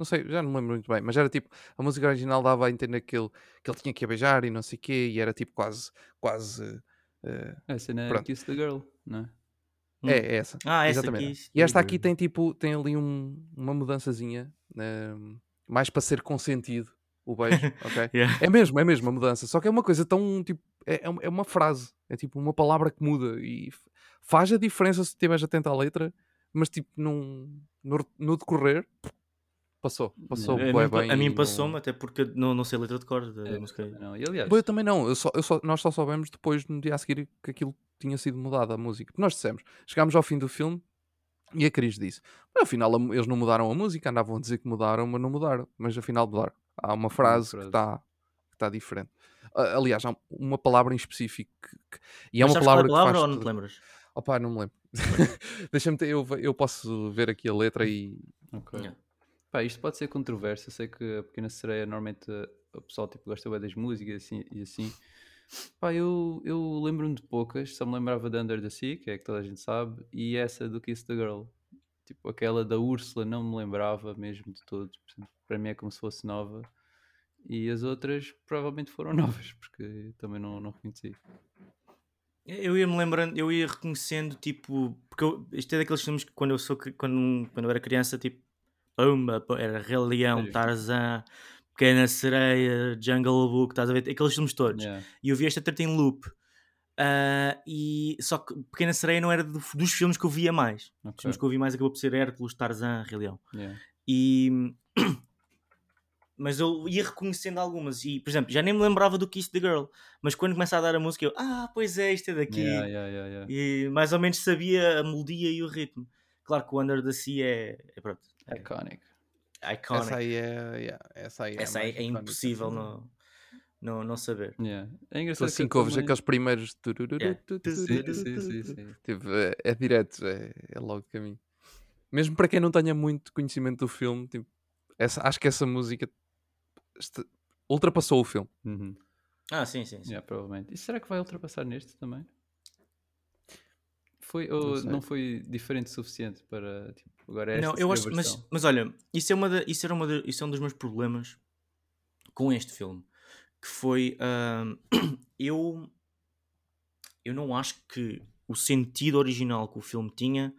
não sei, já não me lembro muito bem, mas era tipo, a música original dava a entender que ele, que ele tinha que a beijar e não sei o quê, e era tipo quase, quase, eh, A cena é Pronto. Kiss the Girl, não é? Hum. é, é essa. Ah, essa Exatamente. aqui. E esta aqui tem tipo, tem ali um- uma mudançazinha, eh, mais para ser consentido o beijo, <laughs> ok? Yeah. É mesmo, é mesmo a mudança. Só que é uma coisa tão tipo. É, é uma- é uma frase. É tipo uma palavra que muda. E faz a diferença se estiveres atento à letra, mas tipo num, no, no decorrer passou. Passou A bué mim, bem. a mim passou-me, não- até porque não, não sei a letra de cor da É, música. não. E aliás, Eu também não. Eu só, eu só- nós só soubemos depois, no dia a seguir, que aquilo tinha sido mudado, a música. Nós dissemos, chegámos ao fim do filme E a Cris disse: "Mas afinal a- eles não mudaram a música, andavam a dizer que mudaram, mas não mudaram. Mas afinal mudaram. Há uma frase, que frase. está que tá diferente. Ah, aliás, há uma palavra em específico que, que- e é Mas uma é palavra, a palavra que ou faz não te lembras? Opa, não me lembro. <laughs> Deixa-me ter, eu, eu posso ver aqui a letra e. Ok. Yeah. Pá, isto pode ser controverso. Eu sei que a Pequena Sereia normalmente uh, o pessoal tipo, gosta bem das músicas assim. E assim. Pá, eu, eu lembro-me de poucas. Só me lembrava da Under the Sea, que é que toda a gente sabe, e essa do Kiss the Girl. Tipo, aquela da Úrsula não me lembrava mesmo de todo. Portanto, para mim é como se fosse nova. E as outras provavelmente foram <laughs> novas, porque também não, não reconheci. Eu ia me lembrando, eu ia reconhecendo, tipo, porque eu, isto é daqueles filmes que quando eu sou quando, quando eu era criança, tipo, pumba, era Rei Leão, Sério? Tarzan, Pequena Sereia, Jungle Book, estás a ver? Aqueles filmes todos. Yeah. E eu vi esta treta em loop. Ah, e só que Pequena Sereia não era do- dos filmes que eu via mais. Os ok, filmes que eu vi mais acabou por ser Hércules, Tarzan, Rei Leão. yeah. E. <clears throat> Mas eu ia reconhecendo algumas. E, por exemplo, já nem me lembrava do Kiss the Girl. Mas quando começa a dar a música, eu. Ah, pois é, isto é daqui. Yeah, yeah, yeah. E mais ou menos sabia a melodia e o ritmo. Claro que o Under the Sea é. é pronto. É Iconic. iconic. Essa aí é. yeah, essa aí é, Essa aí é icónica. impossível não, não, não saber. Yeah. É Tu engraçado assim que ouves também- aqueles primeiros. Yeah. Sim, sim, sim, sim. Tipo, é, é direto, é, é logo caminho. Mesmo para quem não tenha muito conhecimento do filme, tipo, essa, acho que essa música este- ultrapassou o filme. Uhum. Ah, sim, sim. sim. Yeah, provavelmente. E será que vai ultrapassar neste também? Foi, ou sei. não, foi diferente o suficiente para tipo, agora esta Não, eu acho, mas, mas olha, isso é, uma da- isso, era uma da- isso é um dos meus problemas com este filme. Que foi. ahm, <clears throat> eu. Eu não acho que o sentido original que o filme tinha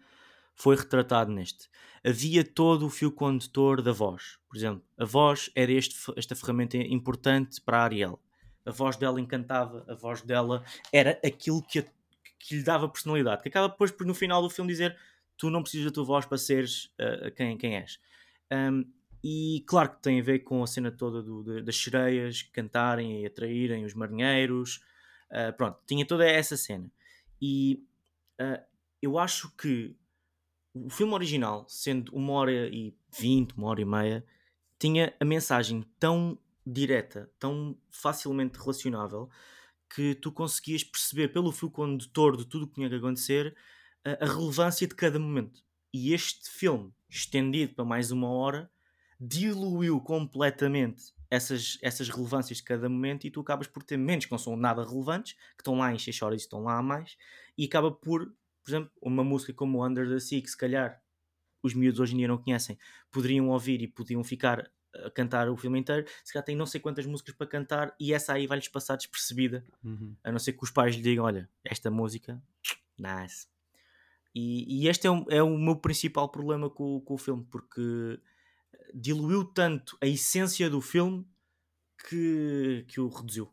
foi retratado neste. Havia todo o fio condutor da voz. Por exemplo, a voz era este, esta ferramenta importante para a Ariel. A voz dela encantava, a voz dela era aquilo que, a- que lhe dava personalidade. Que acaba depois por no final do filme dizer tu não precisas da tua voz para seres uh, quem, quem és. Um, e claro que tem a ver com a cena toda do- das sereias cantarem e atraírem os marinheiros. Uh, pronto, tinha toda essa cena. E uh, eu acho que o filme original, sendo uma hora e vinte, uma hora e meia, tinha a mensagem tão direta, tão facilmente relacionável, que tu conseguias perceber pelo fio condutor de tudo o que tinha que acontecer a, a relevância de cada momento. E este filme, estendido para mais uma hora, diluiu completamente essas, essas relevâncias de cada momento e tu acabas por ter momentos que não são nada relevantes, que estão lá em 6 horas e estão lá a mais, e acaba por, por exemplo, uma música como Under the Sea, que se calhar os miúdos hoje em dia não conhecem, poderiam ouvir e podiam ficar a cantar o filme inteiro, se calhar tem não sei quantas músicas para cantar e essa aí vai-lhes passar despercebida, Uhum. a não ser que os pais lhe digam, olha, esta música, nice. E, e este é o, é o meu principal problema com, com o filme, porque diluiu tanto a essência do filme que, que o reduziu.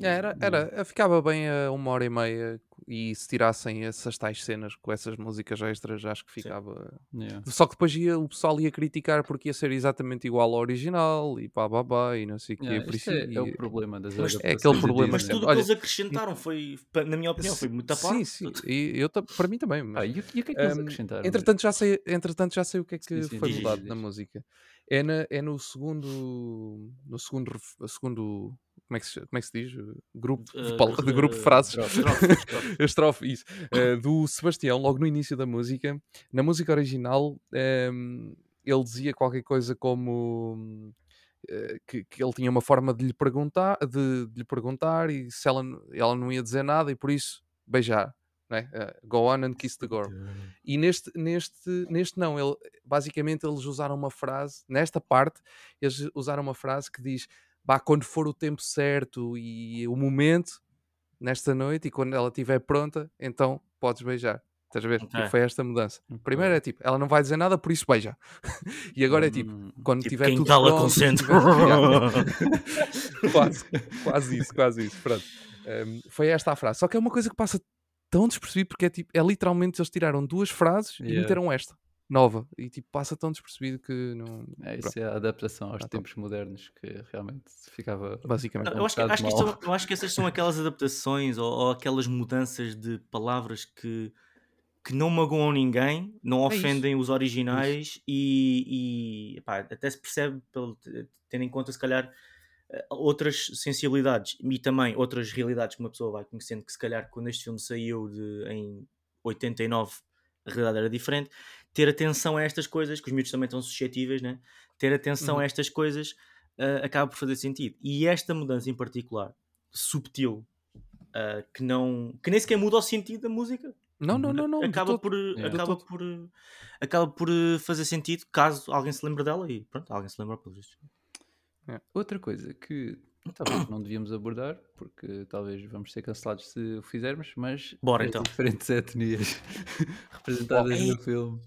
É, Era, era, ficava bem a uma hora e meia e se tirassem essas tais cenas com essas músicas extras, acho que ficava. Yeah. Só que depois ia, o pessoal ia criticar porque ia ser exatamente igual ao original e pá, pá, pá, e não sei o quê. Yeah, isso, é, é o e- problema das Mas- é aquele problema Mas tudo o que eles acrescentaram foi, na minha opinião, foi muito Sim, parte. sim. E eu, para mim também. mas- Ah, e, o- e o que é que eles Hum, acrescentaram? Entretanto já, sei, entretanto, já sei o que é que Sim, sim, foi diz, mudado diz, na diz. música. É, na, é no segundo. No segundo. segundo como, é que se, como é que se diz? Grupo, de, Uh, de grupo de frases. estrofe, <laughs> estrofe, isso. Eh, do Sebastião, logo no início da música. Na música original, ehm, ele dizia qualquer coisa como. eh, que, que ele tinha uma forma de lhe perguntar, de, de lhe perguntar e se ela, ela não ia dizer nada e por isso beijar, né? Eh, go on and kiss the girl. E neste, neste, neste não, ele, basicamente eles usaram uma frase, nesta parte, eles usaram uma frase que diz: bah, quando for o tempo certo e o momento, nesta noite, e quando ela estiver pronta, então podes beijar. Estás a ver? Ok. Tipo, foi esta mudança. Primeiro é tipo, ela não vai dizer nada, por isso beija. <laughs> e agora é tipo, Hum, quando Tipo, tiver quem tudo cala pronto, consente. tiver- <laughs> <laughs> quase, quase isso, quase isso. Pronto. Um, foi esta a frase. Só que é uma coisa que passa tão despercebido porque é, tipo, é literalmente eles tiraram duas frases e Yeah. meteram esta nova e tipo passa tão despercebido que não. É, pronto, isso é a adaptação aos Tá top. tempos modernos que realmente ficava. basicamente. Não, eu, acho que, acho, que são- eu acho que essas são aquelas adaptações ou, ou aquelas mudanças de palavras que que não magoam ninguém, não É isso. ofendem os originais e, e, pá, até se percebe, pelo, tendo em conta se calhar eh, outras sensibilidades e também outras realidades que uma pessoa vai conhecendo que se calhar quando este filme saiu de, em 89 a realidade era diferente, ter atenção a estas coisas, que os miúdos também estão suscetíveis, né? ter atenção Uhum. a estas coisas eh, acaba por fazer sentido. E esta mudança em particular, subtil, eh, que, não, que nem sequer muda o sentido da música, Não, não, não, não. acaba todo. por, acaba por acaba por eh, fazer sentido caso alguém se lembre dela e pronto, alguém se lembra pelos vistos. Outra coisa que talvez não devíamos abordar, porque talvez vamos ser cancelados se o fizermos, mas Bora, as então. diferentes <laughs> etnias representadas Ei. no filme.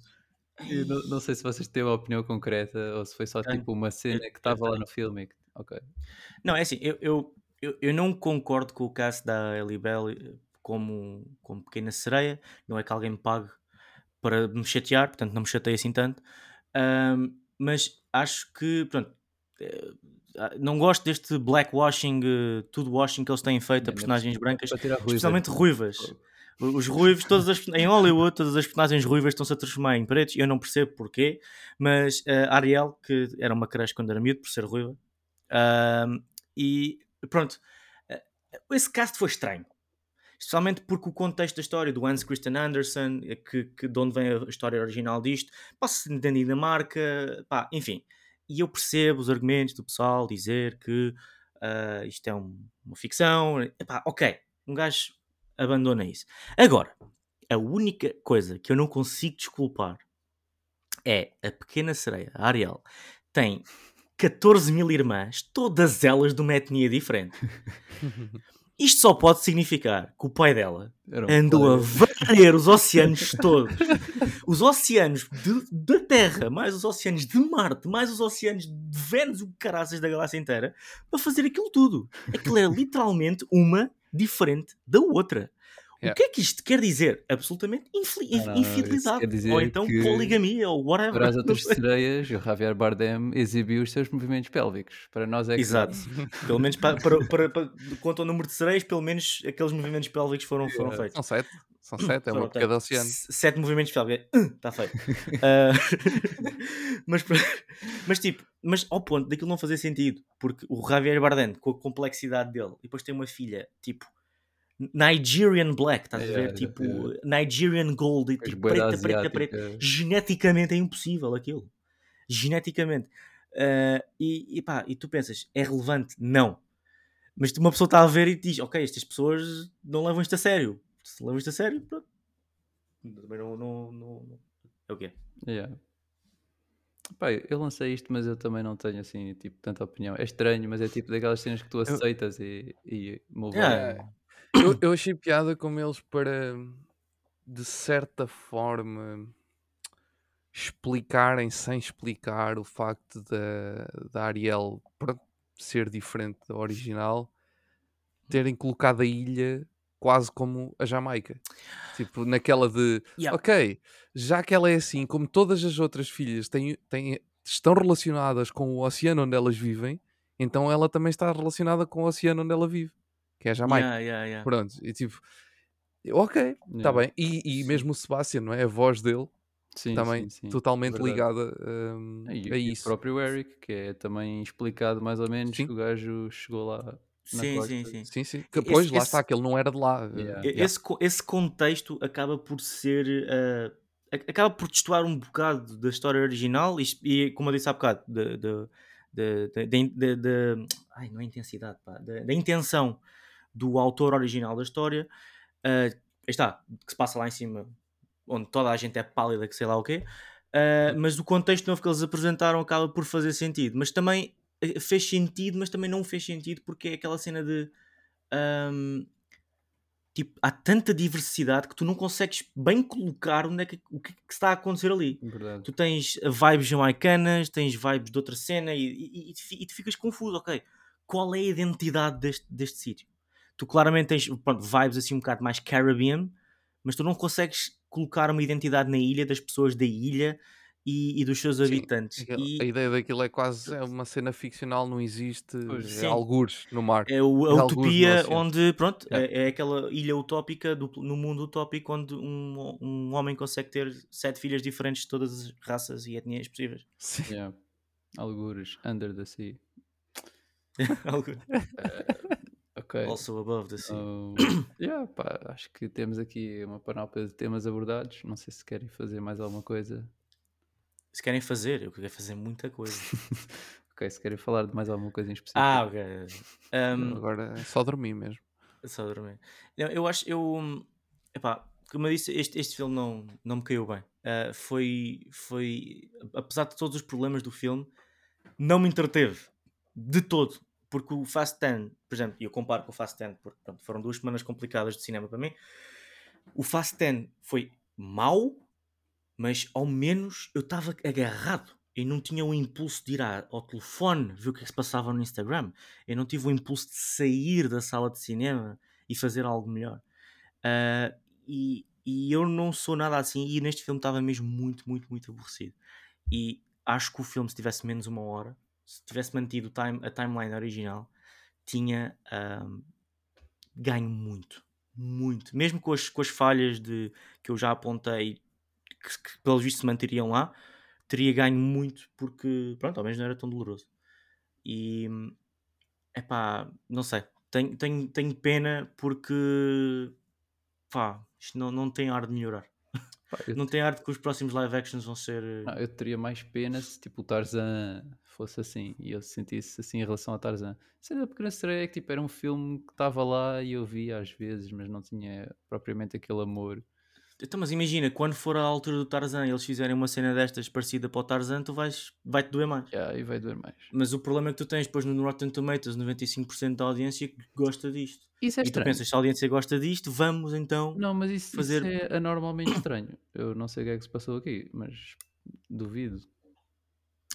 Não, não sei se vocês têm uma opinião concreta ou se foi só tipo uma cena que estava lá no filme. Ok. Não, é assim, eu, eu, eu, eu não concordo com o cast da Ellie Bell eh, como, como pequena sereia, não é que alguém me pague para me chatear, portanto não me chatei assim tanto, Ahm, mas acho que, pronto, eh, ah, não gosto deste blackwashing, eh, tudo washing que eles têm feito a personagens brancas, especialmente ruivas. Os ruivos, todas as, em Hollywood, todas as personagens ruivas estão-se a transformar em pretos. Eu não percebo porquê, mas a Ariel, que era uma crush quando era miúdo, por ser ruiva, ahm, e pronto, eh, esse cast foi estranho. Especialmente porque o contexto da história do Hans Christian Andersen, eh, que, que de onde vem a história original disto, posso se entender na marca, pá, enfim. E eu percebo os argumentos do pessoal dizer que ah, isto é um- uma ficção, epá, ok, um gajo abandona isso. Agora, a única coisa que eu não consigo desculpar é a pequena sereia, a Ariel, tem 14 mil irmãs, todas elas de uma etnia diferente. <laughs> Isto só pode significar que o pai dela Era um andou a colega. varrer os oceanos <laughs> todos. Os oceanos de- da Terra, mais os oceanos de Marte, mais os oceanos de Vênus o caraças da galáxia inteira, para fazer aquilo tudo. Aquilo é literalmente uma diferente da outra. O Yeah. que é que isto quer dizer? Absolutamente infli- Não, isso infidelidade. quer dizer ou então poligamia, ou whatever. Para as <laughs> outras sereias, o Javier Bardem exibiu os seus movimentos pélvicos. Para nós é que Exato. <laughs> Pelo menos para, para, para, para- quanto ao número de sereias, pelo menos aqueles movimentos pélvicos foram, foram feitos. São sete. São sete, é uma por cada oceano. Sete movimentos pélvicos. Está feito. <laughs> Ah, <laughs> mas, pra- mas tipo, mas ao ponto daquilo não fazer sentido, porque o Javier Bardem, com a complexidade dele, e depois tem uma filha, tipo, Nigerian Black, estás a ver? Yeah, Tipo, yeah. Nigerian Gold, e tipo, preta, preta, preta. asiática. Geneticamente é impossível aquilo. Geneticamente. Ah, e, e pá, e tu pensas, é relevante? Não. Mas uma pessoa está a ver e diz, ok, estas pessoas não levam isto a sério. Se levam isto a sério, pronto. Também não, não, não, não- É o quê? Yeah. Pá, eu lancei isto, mas eu também não tenho assim, tipo, tanta opinião. É estranho, mas é tipo daquelas cenas que tu aceitas e, e move. Yeah. Eu, eu achei piada como eles para, de certa forma, explicarem sem explicar o facto da, da Ariel ser diferente da original, terem colocado a ilha quase como a Jamaica. Tipo, naquela de, Yeah. ok, já que ela é assim, como todas as outras filhas têm, têm, estão relacionadas com o oceano onde elas vivem, então ela também está relacionada com o oceano onde ela vive, que é a Jamaica. Yeah, yeah, yeah. Pronto, e tipo, ok, está bem. E, e mesmo o Sebastian, não é? A voz dele Sim, também sim, sim. totalmente verdade. ligada hum, E, a isso. o próprio Eric, que é também explicado mais ou menos que o gajo chegou lá Sim, sim, sim. Sim, sim. Que, Esse- pois, lá esse- está, que ele não era de lá. Yeah. Uh, E- yeah. Esse, co- esse contexto acaba por ser. ac- acaba por destoar um bocado da história original e, e, como eu disse há bocado, de, de, de, de- de- de- de- ai, não é intensidade, pá, da, da intenção do autor original da história. aí está, que se passa lá em cima, onde toda a gente é pálida, que sei lá o quê. ah, mas o contexto novo que eles apresentaram acaba por fazer sentido. Mas também fez sentido, mas também não fez sentido porque é aquela cena de. ahm, tipo, há tanta diversidade que tu não consegues bem colocar onde é que, o que, é que está a acontecer ali. Verdade. Tu tens vibes jamaicanas, tens vibes de outra cena e, e, e, e tu ficas confuso, ok? Qual é a identidade deste, deste sítio? Tu claramente tens pronto, vibes assim um bocado mais Caribbean, mas tu não consegues colocar uma identidade na ilha das pessoas da ilha e, e dos seus Sim, habitantes. aquilo- E A ideia daquilo é quase é uma cena ficcional, não existe Pois. é algures no mar. é o- a alguns utopia onde, pronto, É. é, é aquela ilha utópica do, no mundo utópico onde um, um homem consegue ter sete filhas diferentes de todas as raças e etnias possíveis. Sim. Yeah. Algures, under the sea. <laughs> Algo- Ok. also above the sea. Oh, <coughs> yeah, pá, acho que temos aqui uma panóplia de temas abordados. Não sei se querem fazer mais alguma coisa. Se querem fazer, eu quero fazer muita coisa. <laughs> ok, se querem falar de mais alguma coisa em específico. ah, ok. Um, Agora é só dormir mesmo. Só dormir. Não, eu acho, eu. hum, Epá, como eu disse, este, este filme não, não me caiu bem. Ah, foi, foi. Apesar de todos os problemas do filme, não me entreteve. De todo. Porque o Fast 10, por exemplo, e eu comparo com o Fast 10, porque pronto, foram duas semanas complicadas de cinema para mim. O Fast 10 foi mau, mas ao menos eu estava agarrado. Eu não tinha o impulso de ir ao telefone ver o que é que se passava no Instagram. Eu não tive o impulso de sair da sala de cinema e fazer algo melhor. Ah, e, e eu não sou nada assim. E neste filme estava mesmo muito, muito, muito aborrecido. E acho que o filme, se tivesse menos uma hora, se tivesse mantido time, a timeline original, tinha ahm, ganho muito. Muito. Mesmo com as, com as falhas de, que eu já apontei, que, que pelos vistos se manteriam lá, teria ganho muito porque, pronto, ao menos não era tão doloroso. E, epá, não sei. Tenho, tenho, tenho pena porque, pá, isto não, não tem ar de melhorar. Pá, Não tem ar de que os próximos live actions vão ser. eh, não, eu teria mais pena se tipo, o Tarzan fosse assim e eu sentisse assim em relação a Tarzan. Sendo porque não seria é que tipo, era um filme que estava lá e eu via às vezes, mas não tinha propriamente aquele amor. Então, mas imagina, quando for a altura do Tarzan e eles fizerem uma cena destas parecida para o Tarzan, tu vais, vai-te doer mais. Yeah, aí vai doer mais. Mas o problema é que tu tens depois no Rotten Tomatoes 95% da audiência que gosta disto. Isso é e tu estranho. pensas, se a audiência gosta disto, vamos então. Não, mas isso, isso fazer- é anormalmente estranho. Eu não sei o que é que se passou aqui, mas duvido.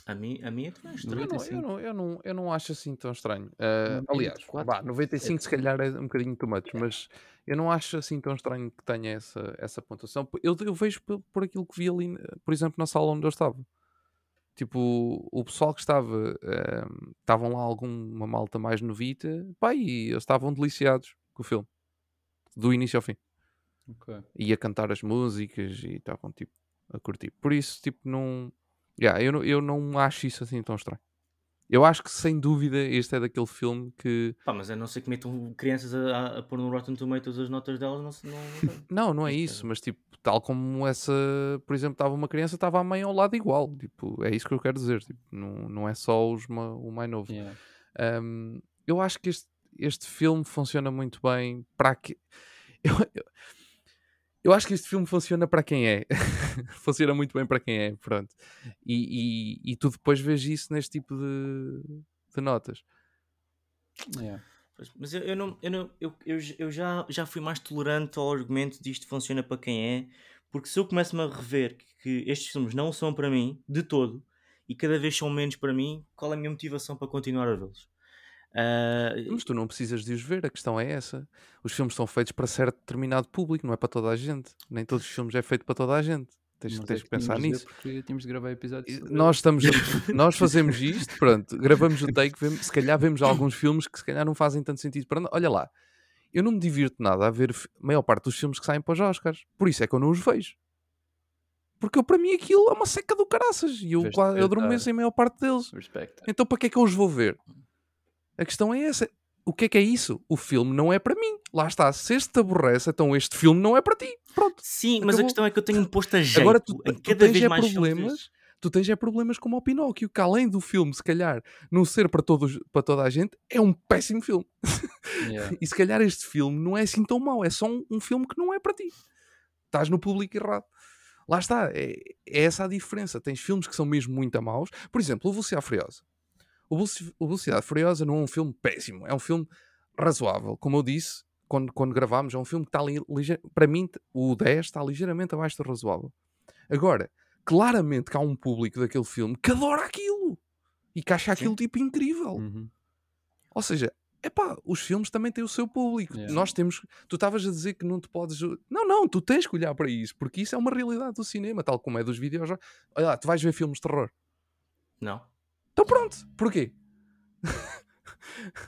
A mim, a mim é também estranho. Eu não, eu, 95. não, eu, não, eu não acho assim tão estranho. Ah, aliás, 94, vá, 95 se calhar é um bocadinho too much, mas eu não acho assim tão estranho que tenha essa, essa pontuação. Eu, eu vejo por, por aquilo que vi ali, por exemplo, na sala onde eu estava. Tipo, o pessoal que estava, ah, estavam lá alguma malta mais novita, pá, e eles estavam deliciados com o filme, do início ao fim. Ok. E a cantar as músicas e estavam, tipo, a curtir. Por isso, tipo, não... Yeah, eu, não eu não acho isso assim tão estranho. Eu acho que, sem dúvida, este é daquele filme que... Pá, mas a não ser que metam crianças a, a, a pôr no Rotten Tomatoes as notas delas, não, se- não, não. <laughs> Não, não é é- isso, mas, tipo, tal como essa... Por exemplo, estava uma criança, estava a mãe ao lado igual. Tipo, é isso que eu quero dizer. Tipo, não, não é só os, ma- o mais novo. Yeah. Um, eu acho que este, este filme funciona muito bem para que. <laughs> Eu, eu, eu acho que este filme funciona para quem é. <laughs> funciona muito bem para quem é, pronto. E, e, e tu depois vês isso neste tipo de, de notas. Yeah. Pois, Mas eu, eu não, eu, não, eu, eu, eu já, já fui mais tolerante ao argumento de isto funciona para quem é, porque se eu começo-me a rever que, que estes filmes não são para mim, de todo, e cada vez são menos para mim, qual é a minha motivação para continuar a vê-los? Ah, Mas tu não precisas de os ver, a questão é essa. Os filmes são feitos para certo determinado público, não é para toda a gente. Nem todos os filmes é feito para toda a gente. Tens, tens é que pensar nisso. Porque tínhamos de gravar episódios. Sobre nós estamos <laughs> nós fazemos isto, pronto, gravamos o take, vemos- se calhar vemos alguns filmes que se calhar não fazem tanto sentido para nós. Olha lá, eu não me divirto nada a ver a maior parte dos filmes que saem para os Oscars, por isso é que eu não os vejo. Porque eu, para mim aquilo é uma seca do caraças e eu, qua- eu adormeço em maior parte deles. Respect. Então para que é que eu os vou ver? A questão é essa. O que é que é isso? O filme não é para mim. Lá está. Se este te aborrece, então este filme não é para ti. Pronto. sim, mas a acabou. questão é que eu tenho posto a jeito Agora tu, em tu cada tens vez é mais filmes problemas, tu tens é problemas como o Pinóquio, que além do filme, se calhar, não ser para, todos, para toda a gente, é um péssimo filme. Yeah. <laughs> E se calhar este filme não é assim tão mau, é só um, um filme que não é para ti. Estás no público errado. Lá está, é, é essa a diferença. Tens filmes que são mesmo muito maus. Por exemplo, o Velocidade Furiosa. O Veloci- o Velocidade Furiosa não é um filme péssimo, é um filme razoável. Como eu disse, quando, quando gravámos, é um filme que está ali, lige- para mim, o 10 está ligeiramente abaixo do razoável. Agora, claramente que há um público daquele filme que adora aquilo e que acha aquilo tipo incrível. Uhum. Ou seja, epá, os filmes também têm o seu público. Yeah. Nós temos. Tu estavas a dizer que não te podes. Não, não, tu tens que olhar para isso, porque isso é uma realidade do cinema, tal como é dos videojogos. Olha lá, tu vais ver filmes de terror. Não. Então pronto, porquê?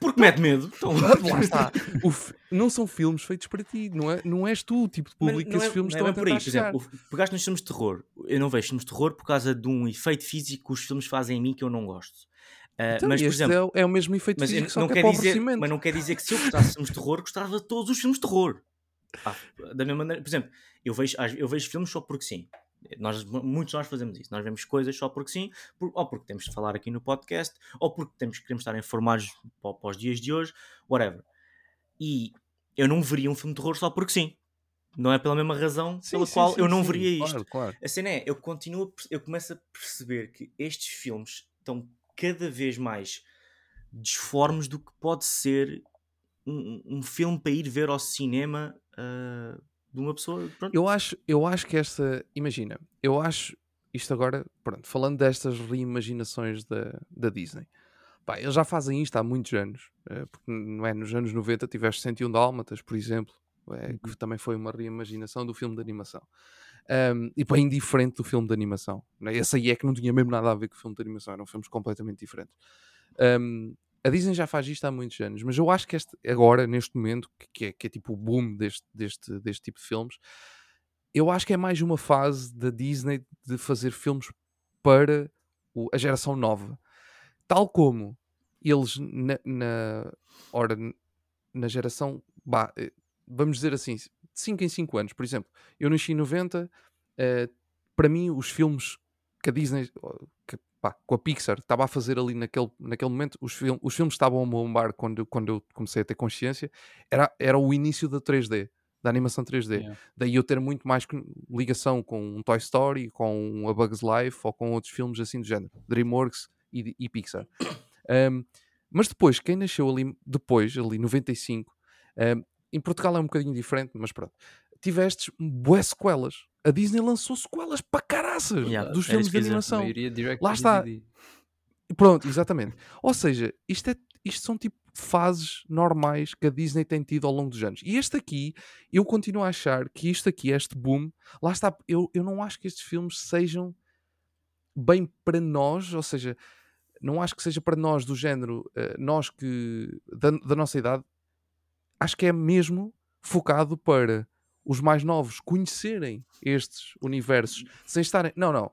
Porque mete medo. Então, <laughs> Lá <laughs> está. O fi- não são filmes feitos para ti, não, é, não és tu o tipo de público que esses é- filmes não estão é a por aí. Por exemplo, pegaste nos filmes de terror. Eu não vejo filmes de terror por causa de um efeito físico que os filmes fazem em mim que eu não gosto. Ah, Então, mas, por exemplo, é, é o mesmo efeito mas físico, não que é quer dizer, mas não quer dizer que se eu gostasse de filmes de terror, gostava de todos os filmes de terror. Ah, da mesma maneira, por exemplo, eu vejo, eu vejo filmes só porque sim. Nós, muitos de nós fazemos isso. Nós vemos coisas só porque sim, por- ou porque temos de falar aqui no podcast, ou porque temos, queremos estar informados para, para os dias de hoje, whatever. E eu não veria um filme de terror só porque sim. Não é pela mesma razão Sim, pela sim, qual sim, eu não veria isto. Claro, claro. A cena é, eu continuo, eu começo a perceber que estes filmes estão cada vez mais disformes do que pode ser um, um filme para ir ver ao cinema ah, de uma pessoa. Pronto. Eu acho, eu acho que esta. Imagina, eu acho. Isto agora, pronto, falando destas reimaginações da, da Disney. Pá, eles já fazem isto há muitos anos. eh, porque não é nos anos 90 tiveste 101 Dálmatas, por exemplo, eh, que também foi uma reimaginação do filme de animação. Ahm, e bem diferente do filme de animação. né? Esse aí é que não tinha mesmo nada a ver com o filme de animação, eram filmes completamente diferentes. Ahm, a Disney já faz isto há muitos anos, mas eu acho que este, agora, neste momento, que- é, que é tipo o boom deste, deste, deste tipo de filmes, eu acho que é mais uma fase da Disney de fazer filmes para o- a geração nova. Tal como eles na, na, ora, na geração, bah, eh, vamos dizer assim, de 5 em 5 anos, por exemplo, eu nasci em 90, eh, para mim os filmes que a Disney, pá, com a Pixar, estava a fazer ali naquele, naquele momento, os, film, os filmes estavam a bombar quando, quando eu comecei a ter consciência, era, era o início da 3D, da animação 3D. Yeah. Daí eu ter muito mais ligação com um Toy Story, com a Bugs Life ou com outros filmes assim do género, DreamWorks e, e Pixar. Um, mas depois, quem nasceu ali depois, ali 95, um, em Portugal é um bocadinho diferente, mas pronto, tivestes boas sequelas. A Disney lançou sequelas para caraças Yeah, dos era filmes de animação. Lá está. DVD. Pronto, exatamente. Ou seja, isto, é, isto são tipo fases normais que a Disney tem tido ao longo dos anos. E este aqui, eu continuo a achar que isto aqui, este boom, lá está, eu, eu não acho que estes filmes sejam bem para nós, ou seja, não acho que seja para nós do género, eh, nós que, da, da nossa idade, acho que é mesmo focado para os mais novos conhecerem estes universos sem estarem. Não, não.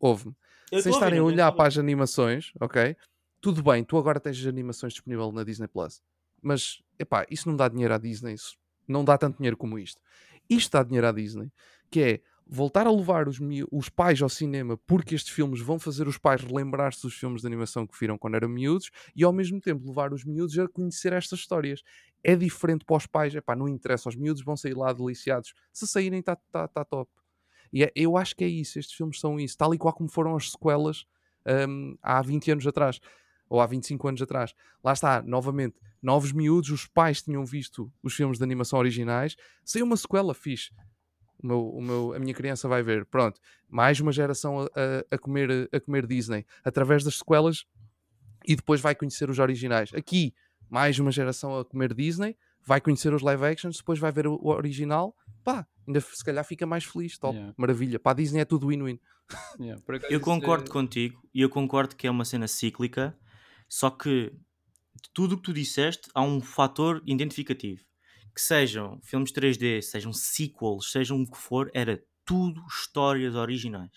Houve-me sem estarem a olhar para as animações, ok? Tudo bem, tu agora tens as animações disponíveis na Disney Plus, mas epá, isso não dá dinheiro à Disney, isso não dá tanto dinheiro como isto. Isto dá dinheiro à Disney, que é voltar a levar os, os pais ao cinema porque estes filmes vão fazer os pais relembrar-se dos filmes de animação que viram quando eram miúdos e ao mesmo tempo levar os miúdos a conhecer estas histórias. É diferente para os pais, epá, não interessa, os miúdos vão sair lá deliciados. Se saírem, está tá, tá top. E é- eu acho que é isso, estes filmes são isso, tal e qual como foram as sequelas hum, há 20 anos atrás, ou há 25 anos atrás. Lá está, novamente, novos miúdos, os pais tinham visto os filmes de animação originais, saiu uma sequela fixe. O meu, o meu- a minha criança vai ver, pronto, mais uma geração a, a- a comer, a comer Disney através das sequelas e depois vai conhecer os originais. Aqui, mais uma geração a comer Disney, vai conhecer os live actions, depois vai ver o, o original, pá, ainda se calhar fica mais feliz, top, Yeah. maravilha. Para a Disney é tudo win-win. <laughs> Yeah, Eu isso concordo é- contigo e eu concordo que é uma cena cíclica, só que de tudo o que tu disseste há um fator identificativo. Que sejam filmes 3D, sejam sequels, sejam o que for, era tudo histórias originais.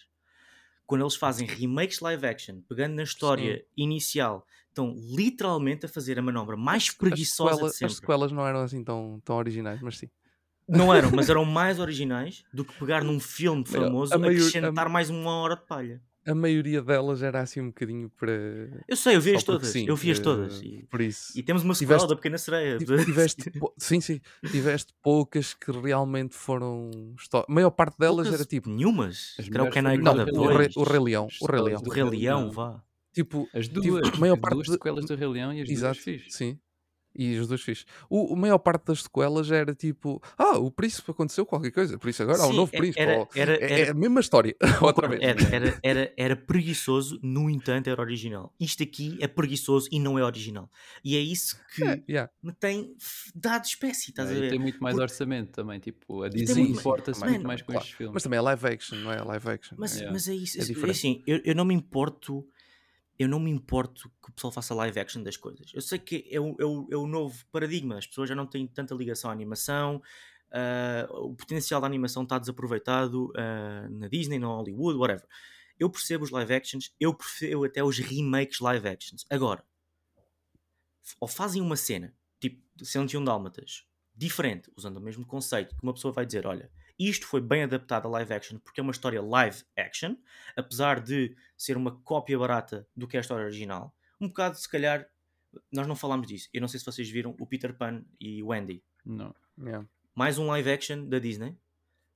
Quando eles fazem remakes live action, pegando na história inicial, estão literalmente a fazer a manobra mais preguiçosa as, de sequela- sempre. as sequelas não eram assim tão, tão originais, mas sim. Não eram, mas <laughs> eram mais originais do que pegar num filme famoso a a maior- acrescentar mais uma hora de palha. A maioria delas era assim um bocadinho para. Eu sei, eu vi-as todas. sim, eu vi-as eh, todas. E, Por isso. e temos uma sequela Tiveste- da Pequena Sereia. Ti- Tiveste, <laughs> sim, sim, tiveste poucas que realmente foram. A maior parte delas Poucas- era tipo. Nenhumas. As Era o Não, o, Rei, o Rei Leão. O Rei Leão. O Rei Leão, vá. Tipo, As tive- duas, a maior as parte duas de- sequelas do Rei Leão e as Exato, duas sim. E os dois fixe. O, a maior parte das sequelas era tipo, ah, o príncipe aconteceu qualquer coisa, por isso agora há um Sim, novo é- príncipe. era- ou- era- é, é era- a mesma história, <laughs> outra vez. Era, era, era, era preguiçoso, no entanto, era original. Isto aqui é preguiçoso e não é original. E é isso que É, yeah. me tem dado espécie, estás a e ver? tem muito mais Porque- orçamento também. Tipo, a Disney muito- importa-se muito mais com claro. estes filmes. Mas também é live action, não é live action. Mas, Yeah. mas é isso. É É, diferente. assim, eu, eu não me importo. Eu não me importo que o pessoal faça live action das coisas. Eu sei que é o, é o, é o novo paradigma. As pessoas já não têm tanta ligação à animação. ah, o potencial da animação está desaproveitado ah, na Disney, na Hollywood, whatever. Eu percebo os live actions, eu prefiro até os remakes live actions. Agora, ou fazem uma cena, tipo 101 Dálmatas, diferente, usando o mesmo conceito, que uma pessoa vai dizer: olha, isto foi bem adaptado a live action porque é uma história live action, apesar de ser uma cópia barata do que é a história original. Um bocado, se calhar, nós não falámos disso. Eu não sei se vocês viram o Peter Pan e o Andy. Não. Yeah. Mais um live action da Disney,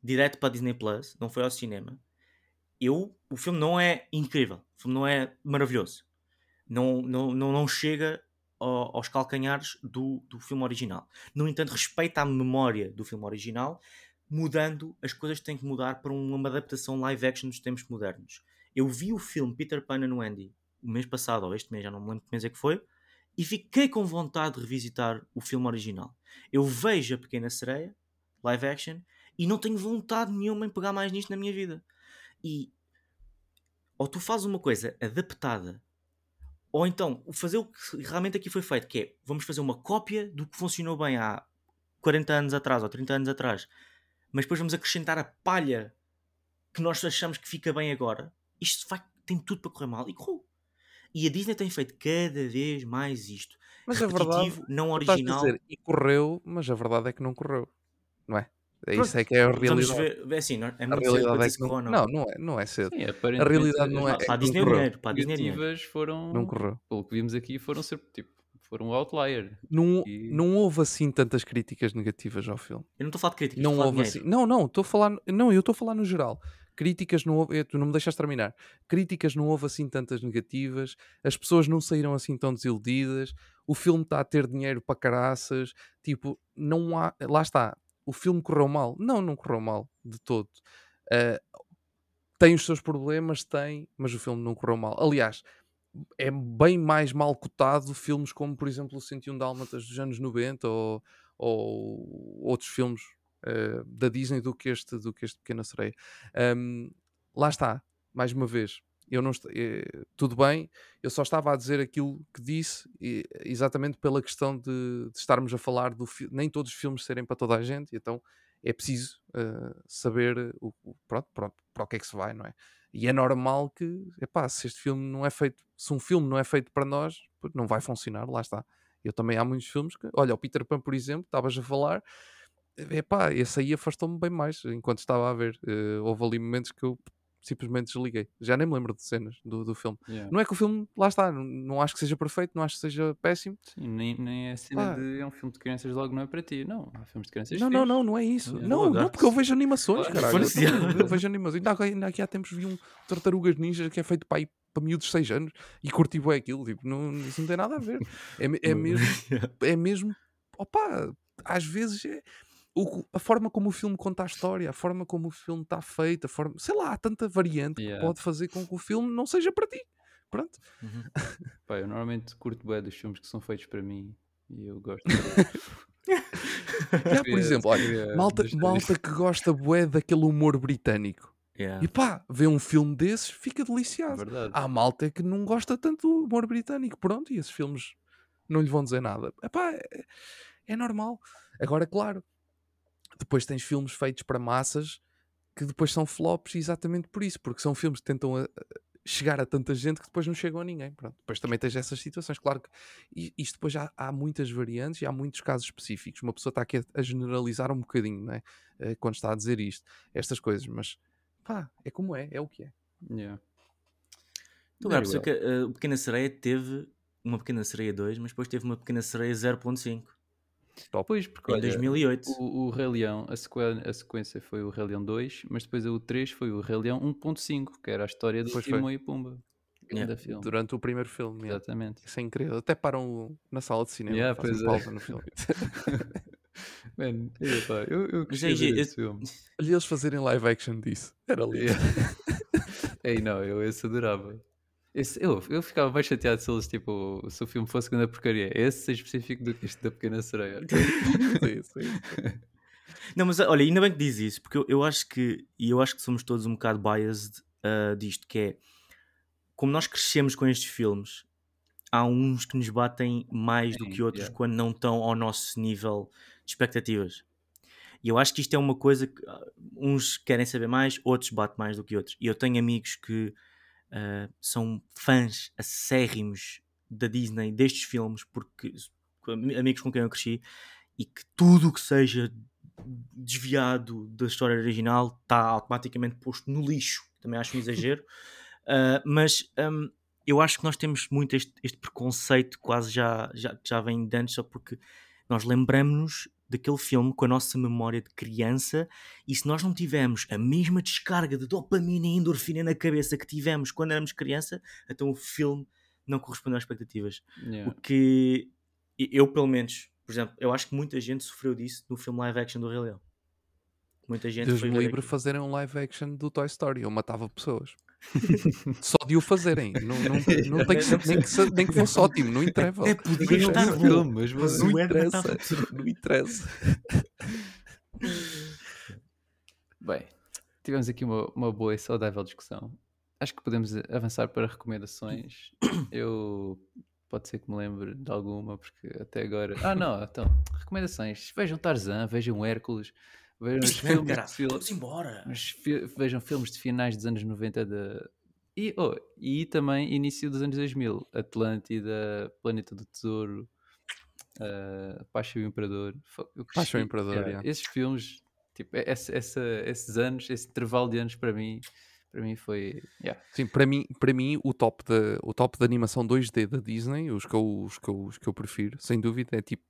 direto para a Disney Plus, não foi ao cinema. Eu, o filme não é incrível, o filme não é maravilhoso, não, não, não, não chega ao- aos calcanhares do, do filme original. No entanto, respeita a memória do filme original, mudando as coisas que têm que mudar para uma adaptação live action dos tempos modernos. Eu vi o filme Peter Pan and Wendy o mês passado, ou este mês, já não me lembro que mês é que foi, e fiquei com vontade de revisitar o filme original. Eu vejo a Pequena Sereia, live action, e não tenho vontade nenhuma em pegar mais nisto na minha vida. E ou tu fazes uma coisa adaptada, ou então fazer o que realmente aqui foi feito, que é vamos fazer uma cópia do que funcionou bem há 40 anos atrás ou 30 anos atrás, mas depois vamos acrescentar a palha que nós achamos que fica bem agora. Isto vai, tem tudo para correr mal e correu. E a Disney tem feito cada vez mais isto. Mas a verdade, Repetitivo, não a original. dizer, e correu, mas a verdade é que não correu, não é? É Pronto, isso é que é a realidade. ver, é assim, não- é A muito cedo realidade é que não, não. não, não é, não é cedo. Sim, A realidade não é, Para a é não Disney é correu. dinheiro, para a Disney é dinheiro. foram, Não correu. pelo que vimos aqui, foram ser tipo, foram um outlier. Não, E- não houve assim tantas críticas negativas ao filme. Eu não estou a falar de críticas, Não houve assim. Não, não, estou a falar. Não, eu estou a falar no geral. Críticas não houve. eh, Tu não me deixas terminar. Críticas não houve assim tantas negativas. As pessoas não saíram assim tão desiludidas. O filme está a ter dinheiro para caraças. Tipo, não há. Lá está. O filme correu mal. Não, não correu mal de todo. Eh, tem os seus problemas, tem, mas o filme não correu mal. Aliás, é bem mais mal cotado filmes como, por exemplo, o 101 Dálmatas dos anos 90 ou, ou outros filmes eh, da Disney do que este, do que este Pequena Sereia. Ahm, lá está, mais uma vez. Eu não eh, tudo bem, eu só estava a dizer aquilo que disse e- exatamente pela questão de, de estarmos a falar do nem todos os filmes serem para toda a gente, então é preciso eh, saber o, o- pronto, pronto, para o que é que se vai, não é? E é normal que, epá, se este filme não é feito, se um filme não é feito para nós, não vai funcionar, lá está. Eu também há muitos filmes que, olha, o Peter Pan, por exemplo, estavas a falar, epá, esse aí afastou-me bem mais enquanto estava a ver. Eh, houve ali momentos que eu simplesmente desliguei. Já nem me lembro de cenas do, do filme. Yeah. Não é que o filme, lá está, não, não acho que seja perfeito, não acho que seja péssimo. Sim, nem, nem é a cena Pá. de é um filme de crianças logo não é para ti. Não, há filmes de crianças Não, não, não, não é isso. Yeah. Não, não, porque eu vejo animações, Claro, caralho. Eu, eu vejo animações. Ainda, ainda aqui há tempos vi um Tartarugas Ninjas que é feito para, aí, para miúdos de 6 anos e curti bué aquilo. Tipo, não, isso não tem nada a ver. É, me- é mesmo, <laughs> é mesmo, opa, às vezes é, o- a forma como o filme conta a história, a forma como o filme está feito, a forma, sei lá, há tanta variante Yeah. que pode fazer com que o filme não seja para ti. Pronto. Uhum. <laughs> Pá, eu normalmente curto bem dos filmes que são feitos para mim e eu gosto. <laughs> Já, por exemplo, olha, malta, malta que gosta bué daquele humor britânico. Yeah. E pá, vê um filme desses, fica É deliciado. verdade. Há malta que não gosta tanto do humor britânico, pronto, e esses filmes não lhe vão dizer nada. Epá, é, é normal. Agora, claro, depois tens filmes feitos para massas que depois são flops exatamente por isso, porque são filmes que tentam a- a- chegar a tanta gente que depois não chegam a ninguém. Pronto. Depois também tens essas situações. Claro que isto depois já há muitas variantes e há muitos casos específicos. Uma pessoa está aqui a, a generalizar um bocadinho, não é? Eh, Quando está a dizer isto, estas coisas, mas pá, é como é, é o que é. Yeah. Tu agora percebeu que uh, o Pequena Sereia teve uma Pequena Sereia 2, mas depois teve uma Pequena Sereia 0.5 Pois, porque em olha, 2008. o, o Rei Leão, a, sequen- a sequência foi o Rei Leão 2, mas depois o 3 foi o Rei Leão 1.5, que era a história foi. Timão e Pumba. Yeah. Durante o primeiro filme. yeah. Exatamente. Isso é incrível. Até param o- na sala de cinema. Yeah, fazem é. pausa no filme. <laughs> Man, eu, eu Mas gostei desse filme. Olha eles fazerem live action disso. Era lindo. Yeah. <laughs> Ei, não, eu esse adorava. Esse, eu, eu ficava mais chateado se eles, tipo, se o filme fosse grande porcaria. Esse é específico do que este da Pequena Sereia. <laughs> sim, sim. <laughs> Não, mas olha, ainda bem que diz isso, porque eu, eu acho que, e eu acho que somos todos um bocado biased ah, disto, que é como nós crescemos com estes filmes, há uns que nos batem mais do Sim, que outros yeah. quando não estão ao nosso nível de expectativas. E eu acho que isto é uma coisa que ah, uns querem saber mais, outros batem mais do que outros. E eu tenho amigos que ah, são fãs acérrimos da Disney destes filmes, porque amigos com quem eu cresci, e que tudo o que seja desviado da história original está automaticamente posto no lixo. Também acho um exagero. Uh, <laughs> mas um, eu acho que nós temos muito este, este preconceito, quase já, já, já vem de antes, só porque nós lembramos-nos daquele filme com a nossa memória de criança e se nós não tivermos a mesma descarga de dopamina e endorfina na cabeça que tivemos quando éramos criança, então o filme não correspondeu às expectativas. Yeah. O que eu, pelo menos, por exemplo, eu acho que muita gente sofreu disso no filme live action do Rei Leão. Muita gente Deus foi me livre aquilo. fazerem um live action do Toy Story. Eu matava pessoas. <laughs> Só de o fazerem. Não, não, não tem que ser, nem, que, se- nem que fosse ótimo. Não interessa. É, podia estar bom. filme, mas Mas Não interessa. Não interessa. <laughs> Bem, tivemos aqui uma, uma boa e saudável discussão. Acho que podemos avançar para recomendações. Eu pode ser que me lembre de alguma, porque até agora. Ah, não, então, recomendações. Vejam Tarzan, vejam Hércules, vejam mesmo, filmes, caralho. de fil- Vamos embora. os fi- vejam filmes de finais dos anos 90 da. E, oh, e também início dos anos 2000, Atlântida, Planeta do Tesouro, uh, Pacha e o Imperador. Pacha e o Imperador, yeah, yeah. Esses filmes, tipo, esse- essa- esses anos, esse intervalo de anos para mim, para mim foi. yeah. Sim, para mim, para mim o, top da, o top da animação 2D da Disney, os que, eu, os, que eu, os que eu prefiro, sem dúvida, é tipo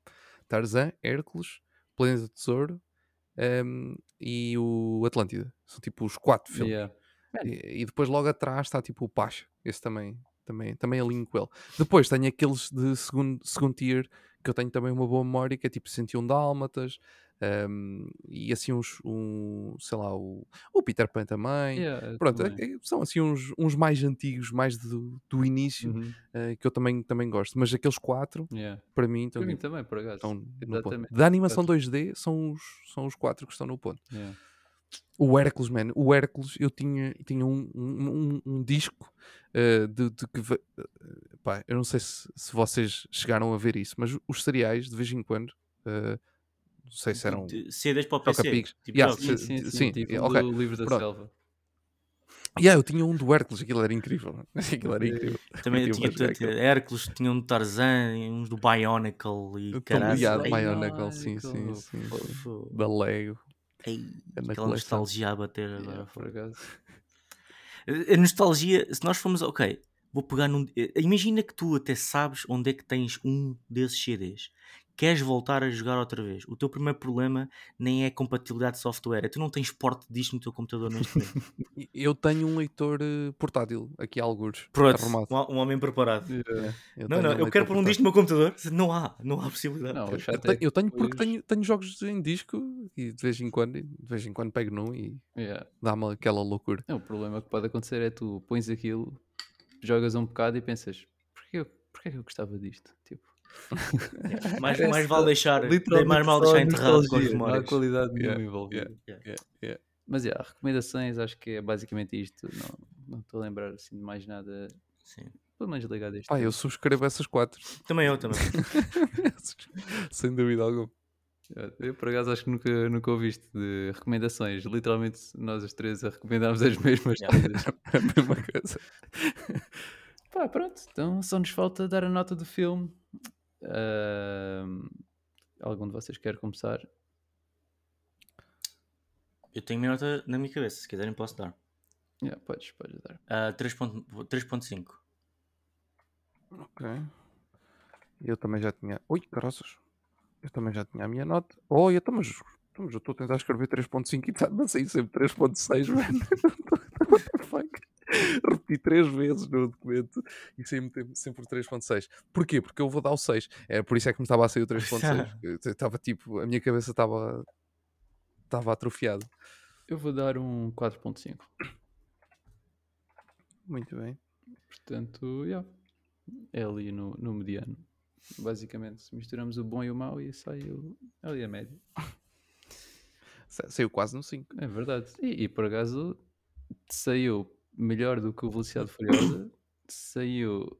Tarzan, Hércules, Planeta do Tesouro ehm, e o Atlântida. São tipo os quatro filmes. Yeah. E, e depois logo atrás está tipo o Pacha. Esse também, também, também alinho com ele. Depois tenho aqueles de segundo, segundo tier que eu tenho também uma boa memória, que é tipo 101 Dálmatas. Ehm, e assim uns, um, sei lá, o, o Peter Pan também. Yeah, Pronto, é- também. é- são assim uns, uns mais antigos, mais do, do início, Uhum, eh, que eu também, também gosto. Mas aqueles quatro, yeah. para mim, estão, Para mim tipo, também, por acaso. estão no ponto. Da animação 2D, são os, são os quatro que estão no ponto. Yeah. O Hércules, man, o Hércules, eu tinha, tinha um, um, um- um disco eh, de, de que. eh, pá, eu não sei se, se vocês chegaram a ver isso, mas os cereais, de vez em quando, não sei se eram. De- CDs para o PC. Tipo Yeah. Sim, sim, sim. sim, tipo o ok, do livro da pronto. selva. Yeah, eu tinha um do Hércules, aquilo era incrível. <laughs> Aquilo era incrível. Também Eu tinha. Hércules, tinha um do Tarzan, e uns do Bionicle e caralho. yeah, Bionicle, sim, sim, sim. Da Lego. Ei, É aquela coleção. nostalgia a bater agora. Yeah, por acaso. A nostalgia, se nós formos, ok, vou pegar num. eh, Imagina que tu até sabes onde é que tens um desses CDs. Queres voltar a jogar outra vez. O teu primeiro problema nem é compatibilidade de software. É tu não tens porte disto no teu computador neste <laughs> momento. Eu tenho um leitor eh, portátil aqui, alguns. Pronto, um, um homem preparado. Yeah. Eu Não, não, um eu quero pôr um disco no meu computador. Não há, não há possibilidade. Não, Eu tenho, é eu tenho porque tenho, tenho jogos em disco e de vez em quando, de vez em quando pego num e Yeah. dá-me aquela loucura. Não, o problema que pode acontecer é tu pões aquilo, jogas um bocado e pensas, porquê, eu- porquê é que eu gostava disto? Tipo, <laughs> mais, é mais vale deixar, mais só deixar enterrado com as nostalgia, Não há memórias. qualidade nenhuma Yeah, envolvida. Yeah. Yeah. Mas yeah, recomendações, acho que é basicamente isto. Não não estou a lembrar assim de mais nada, Sim. pelo menos ligado a este. Pá, eu subscrevo essas quatro. Também eu, também. <laughs> Sem dúvida alguma. Eu por acaso acho que nunca, nunca ouviste de recomendações. Literalmente nós os três a recomendarmos as mesmas coisas. <laughs> É a mesma coisa. Pá, pronto, então só nos falta dar a nota do filme. Ahm, algum de vocês quer começar? Eu tenho minha nota na minha cabeça, se quiserem posso dar. Yeah, podes, podes dar. Ah, 3.5. 3.5. Ok. Eu também já tinha. Ui, caraças. Eu também já tinha a minha nota. Oh, eu também. Mas eu estou a tentar escrever 3.5 e está a sair sempre 3.6, <laughs> mano. What the fuck? <laughs> Repeti três vezes no documento e saí-me sempre por 3.6. Porquê? Porque eu vou dar o 6. É, por isso é que me estava a sair o 3.6. <laughs> Eu Estava tipo, a minha cabeça estava estava atrofiada. Eu vou dar um 4.5. Muito bem. Portanto, yeah, é ali no, no mediano. Basicamente, misturamos o bom e o mau e sai o, ali a média. Sa- Saiu quase no 5. É verdade. E, e por acaso saiu melhor do que o Velocidade Furiosa. saiu.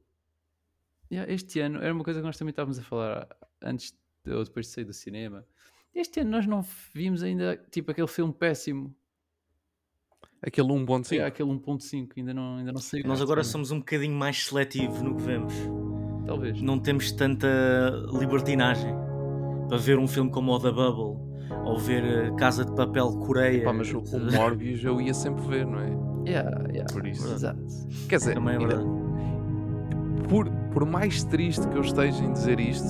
Yeah, este ano era uma coisa que nós também estávamos a falar antes de- ou depois de sair do cinema. Este ano nós não vimos ainda tipo aquele filme péssimo. Aquele 1.5. Yeah, aquele 1.5 ainda não, ainda não saiu. Nós agora Sim, somos um bocadinho mais seletivos no que vemos. Talvez. Não temos tanta libertinagem para ver um filme como o The Bubble ou ver eh, Casa de Papel Coreia. Pá, mas o, o Morbius eu ia sempre ver, não é? Yeah, yeah, Por isso. Exato. Quer dizer, Também é ainda- por, por mais triste que eu esteja em dizer isto,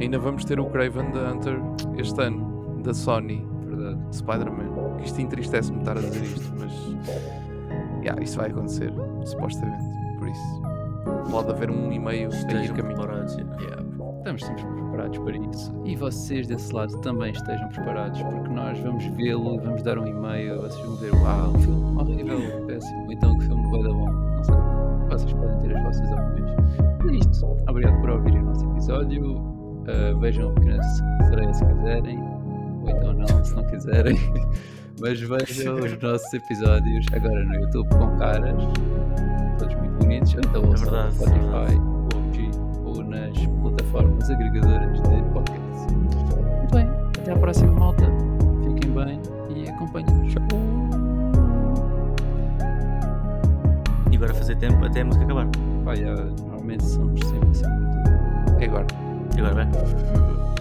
ainda vamos ter o Craven the Hunter este ano, da Sony, Verdade. de Spider-Man. Que Isto entristece-me estar a dizer isto, mas yeah, isso vai acontecer, supostamente. Por isso, pode haver um e-mail a ir caminho. Yeah. Estamos sempre preparados para isso. E vocês desse lado também estejam preparados, porque nós vamos vê-lo, vamos dar um e-mail, vocês vão ver, uau, um filme horrível, péssimo, ou então que filme vai dar bom. Não sei. Vocês podem ter as vossas opiniões. É isto. Obrigado por ouvirem o nosso episódio. Uh, vejam a pequena sereia se quiserem, ou então não, se não quiserem. <laughs> Mas vejam os nossos episódios agora no YouTube com caras, todos muito bonitos, então ouçam no verdade, é Spotify, OG ou nas plataformas agregadoras de podcast. Muito bem, até à próxima malta. Fiquem bem e acompanhem-nos. E agora fazer tempo até a música acabar. Pá, normalmente somos sempre assim muito. É agora. E agora vai.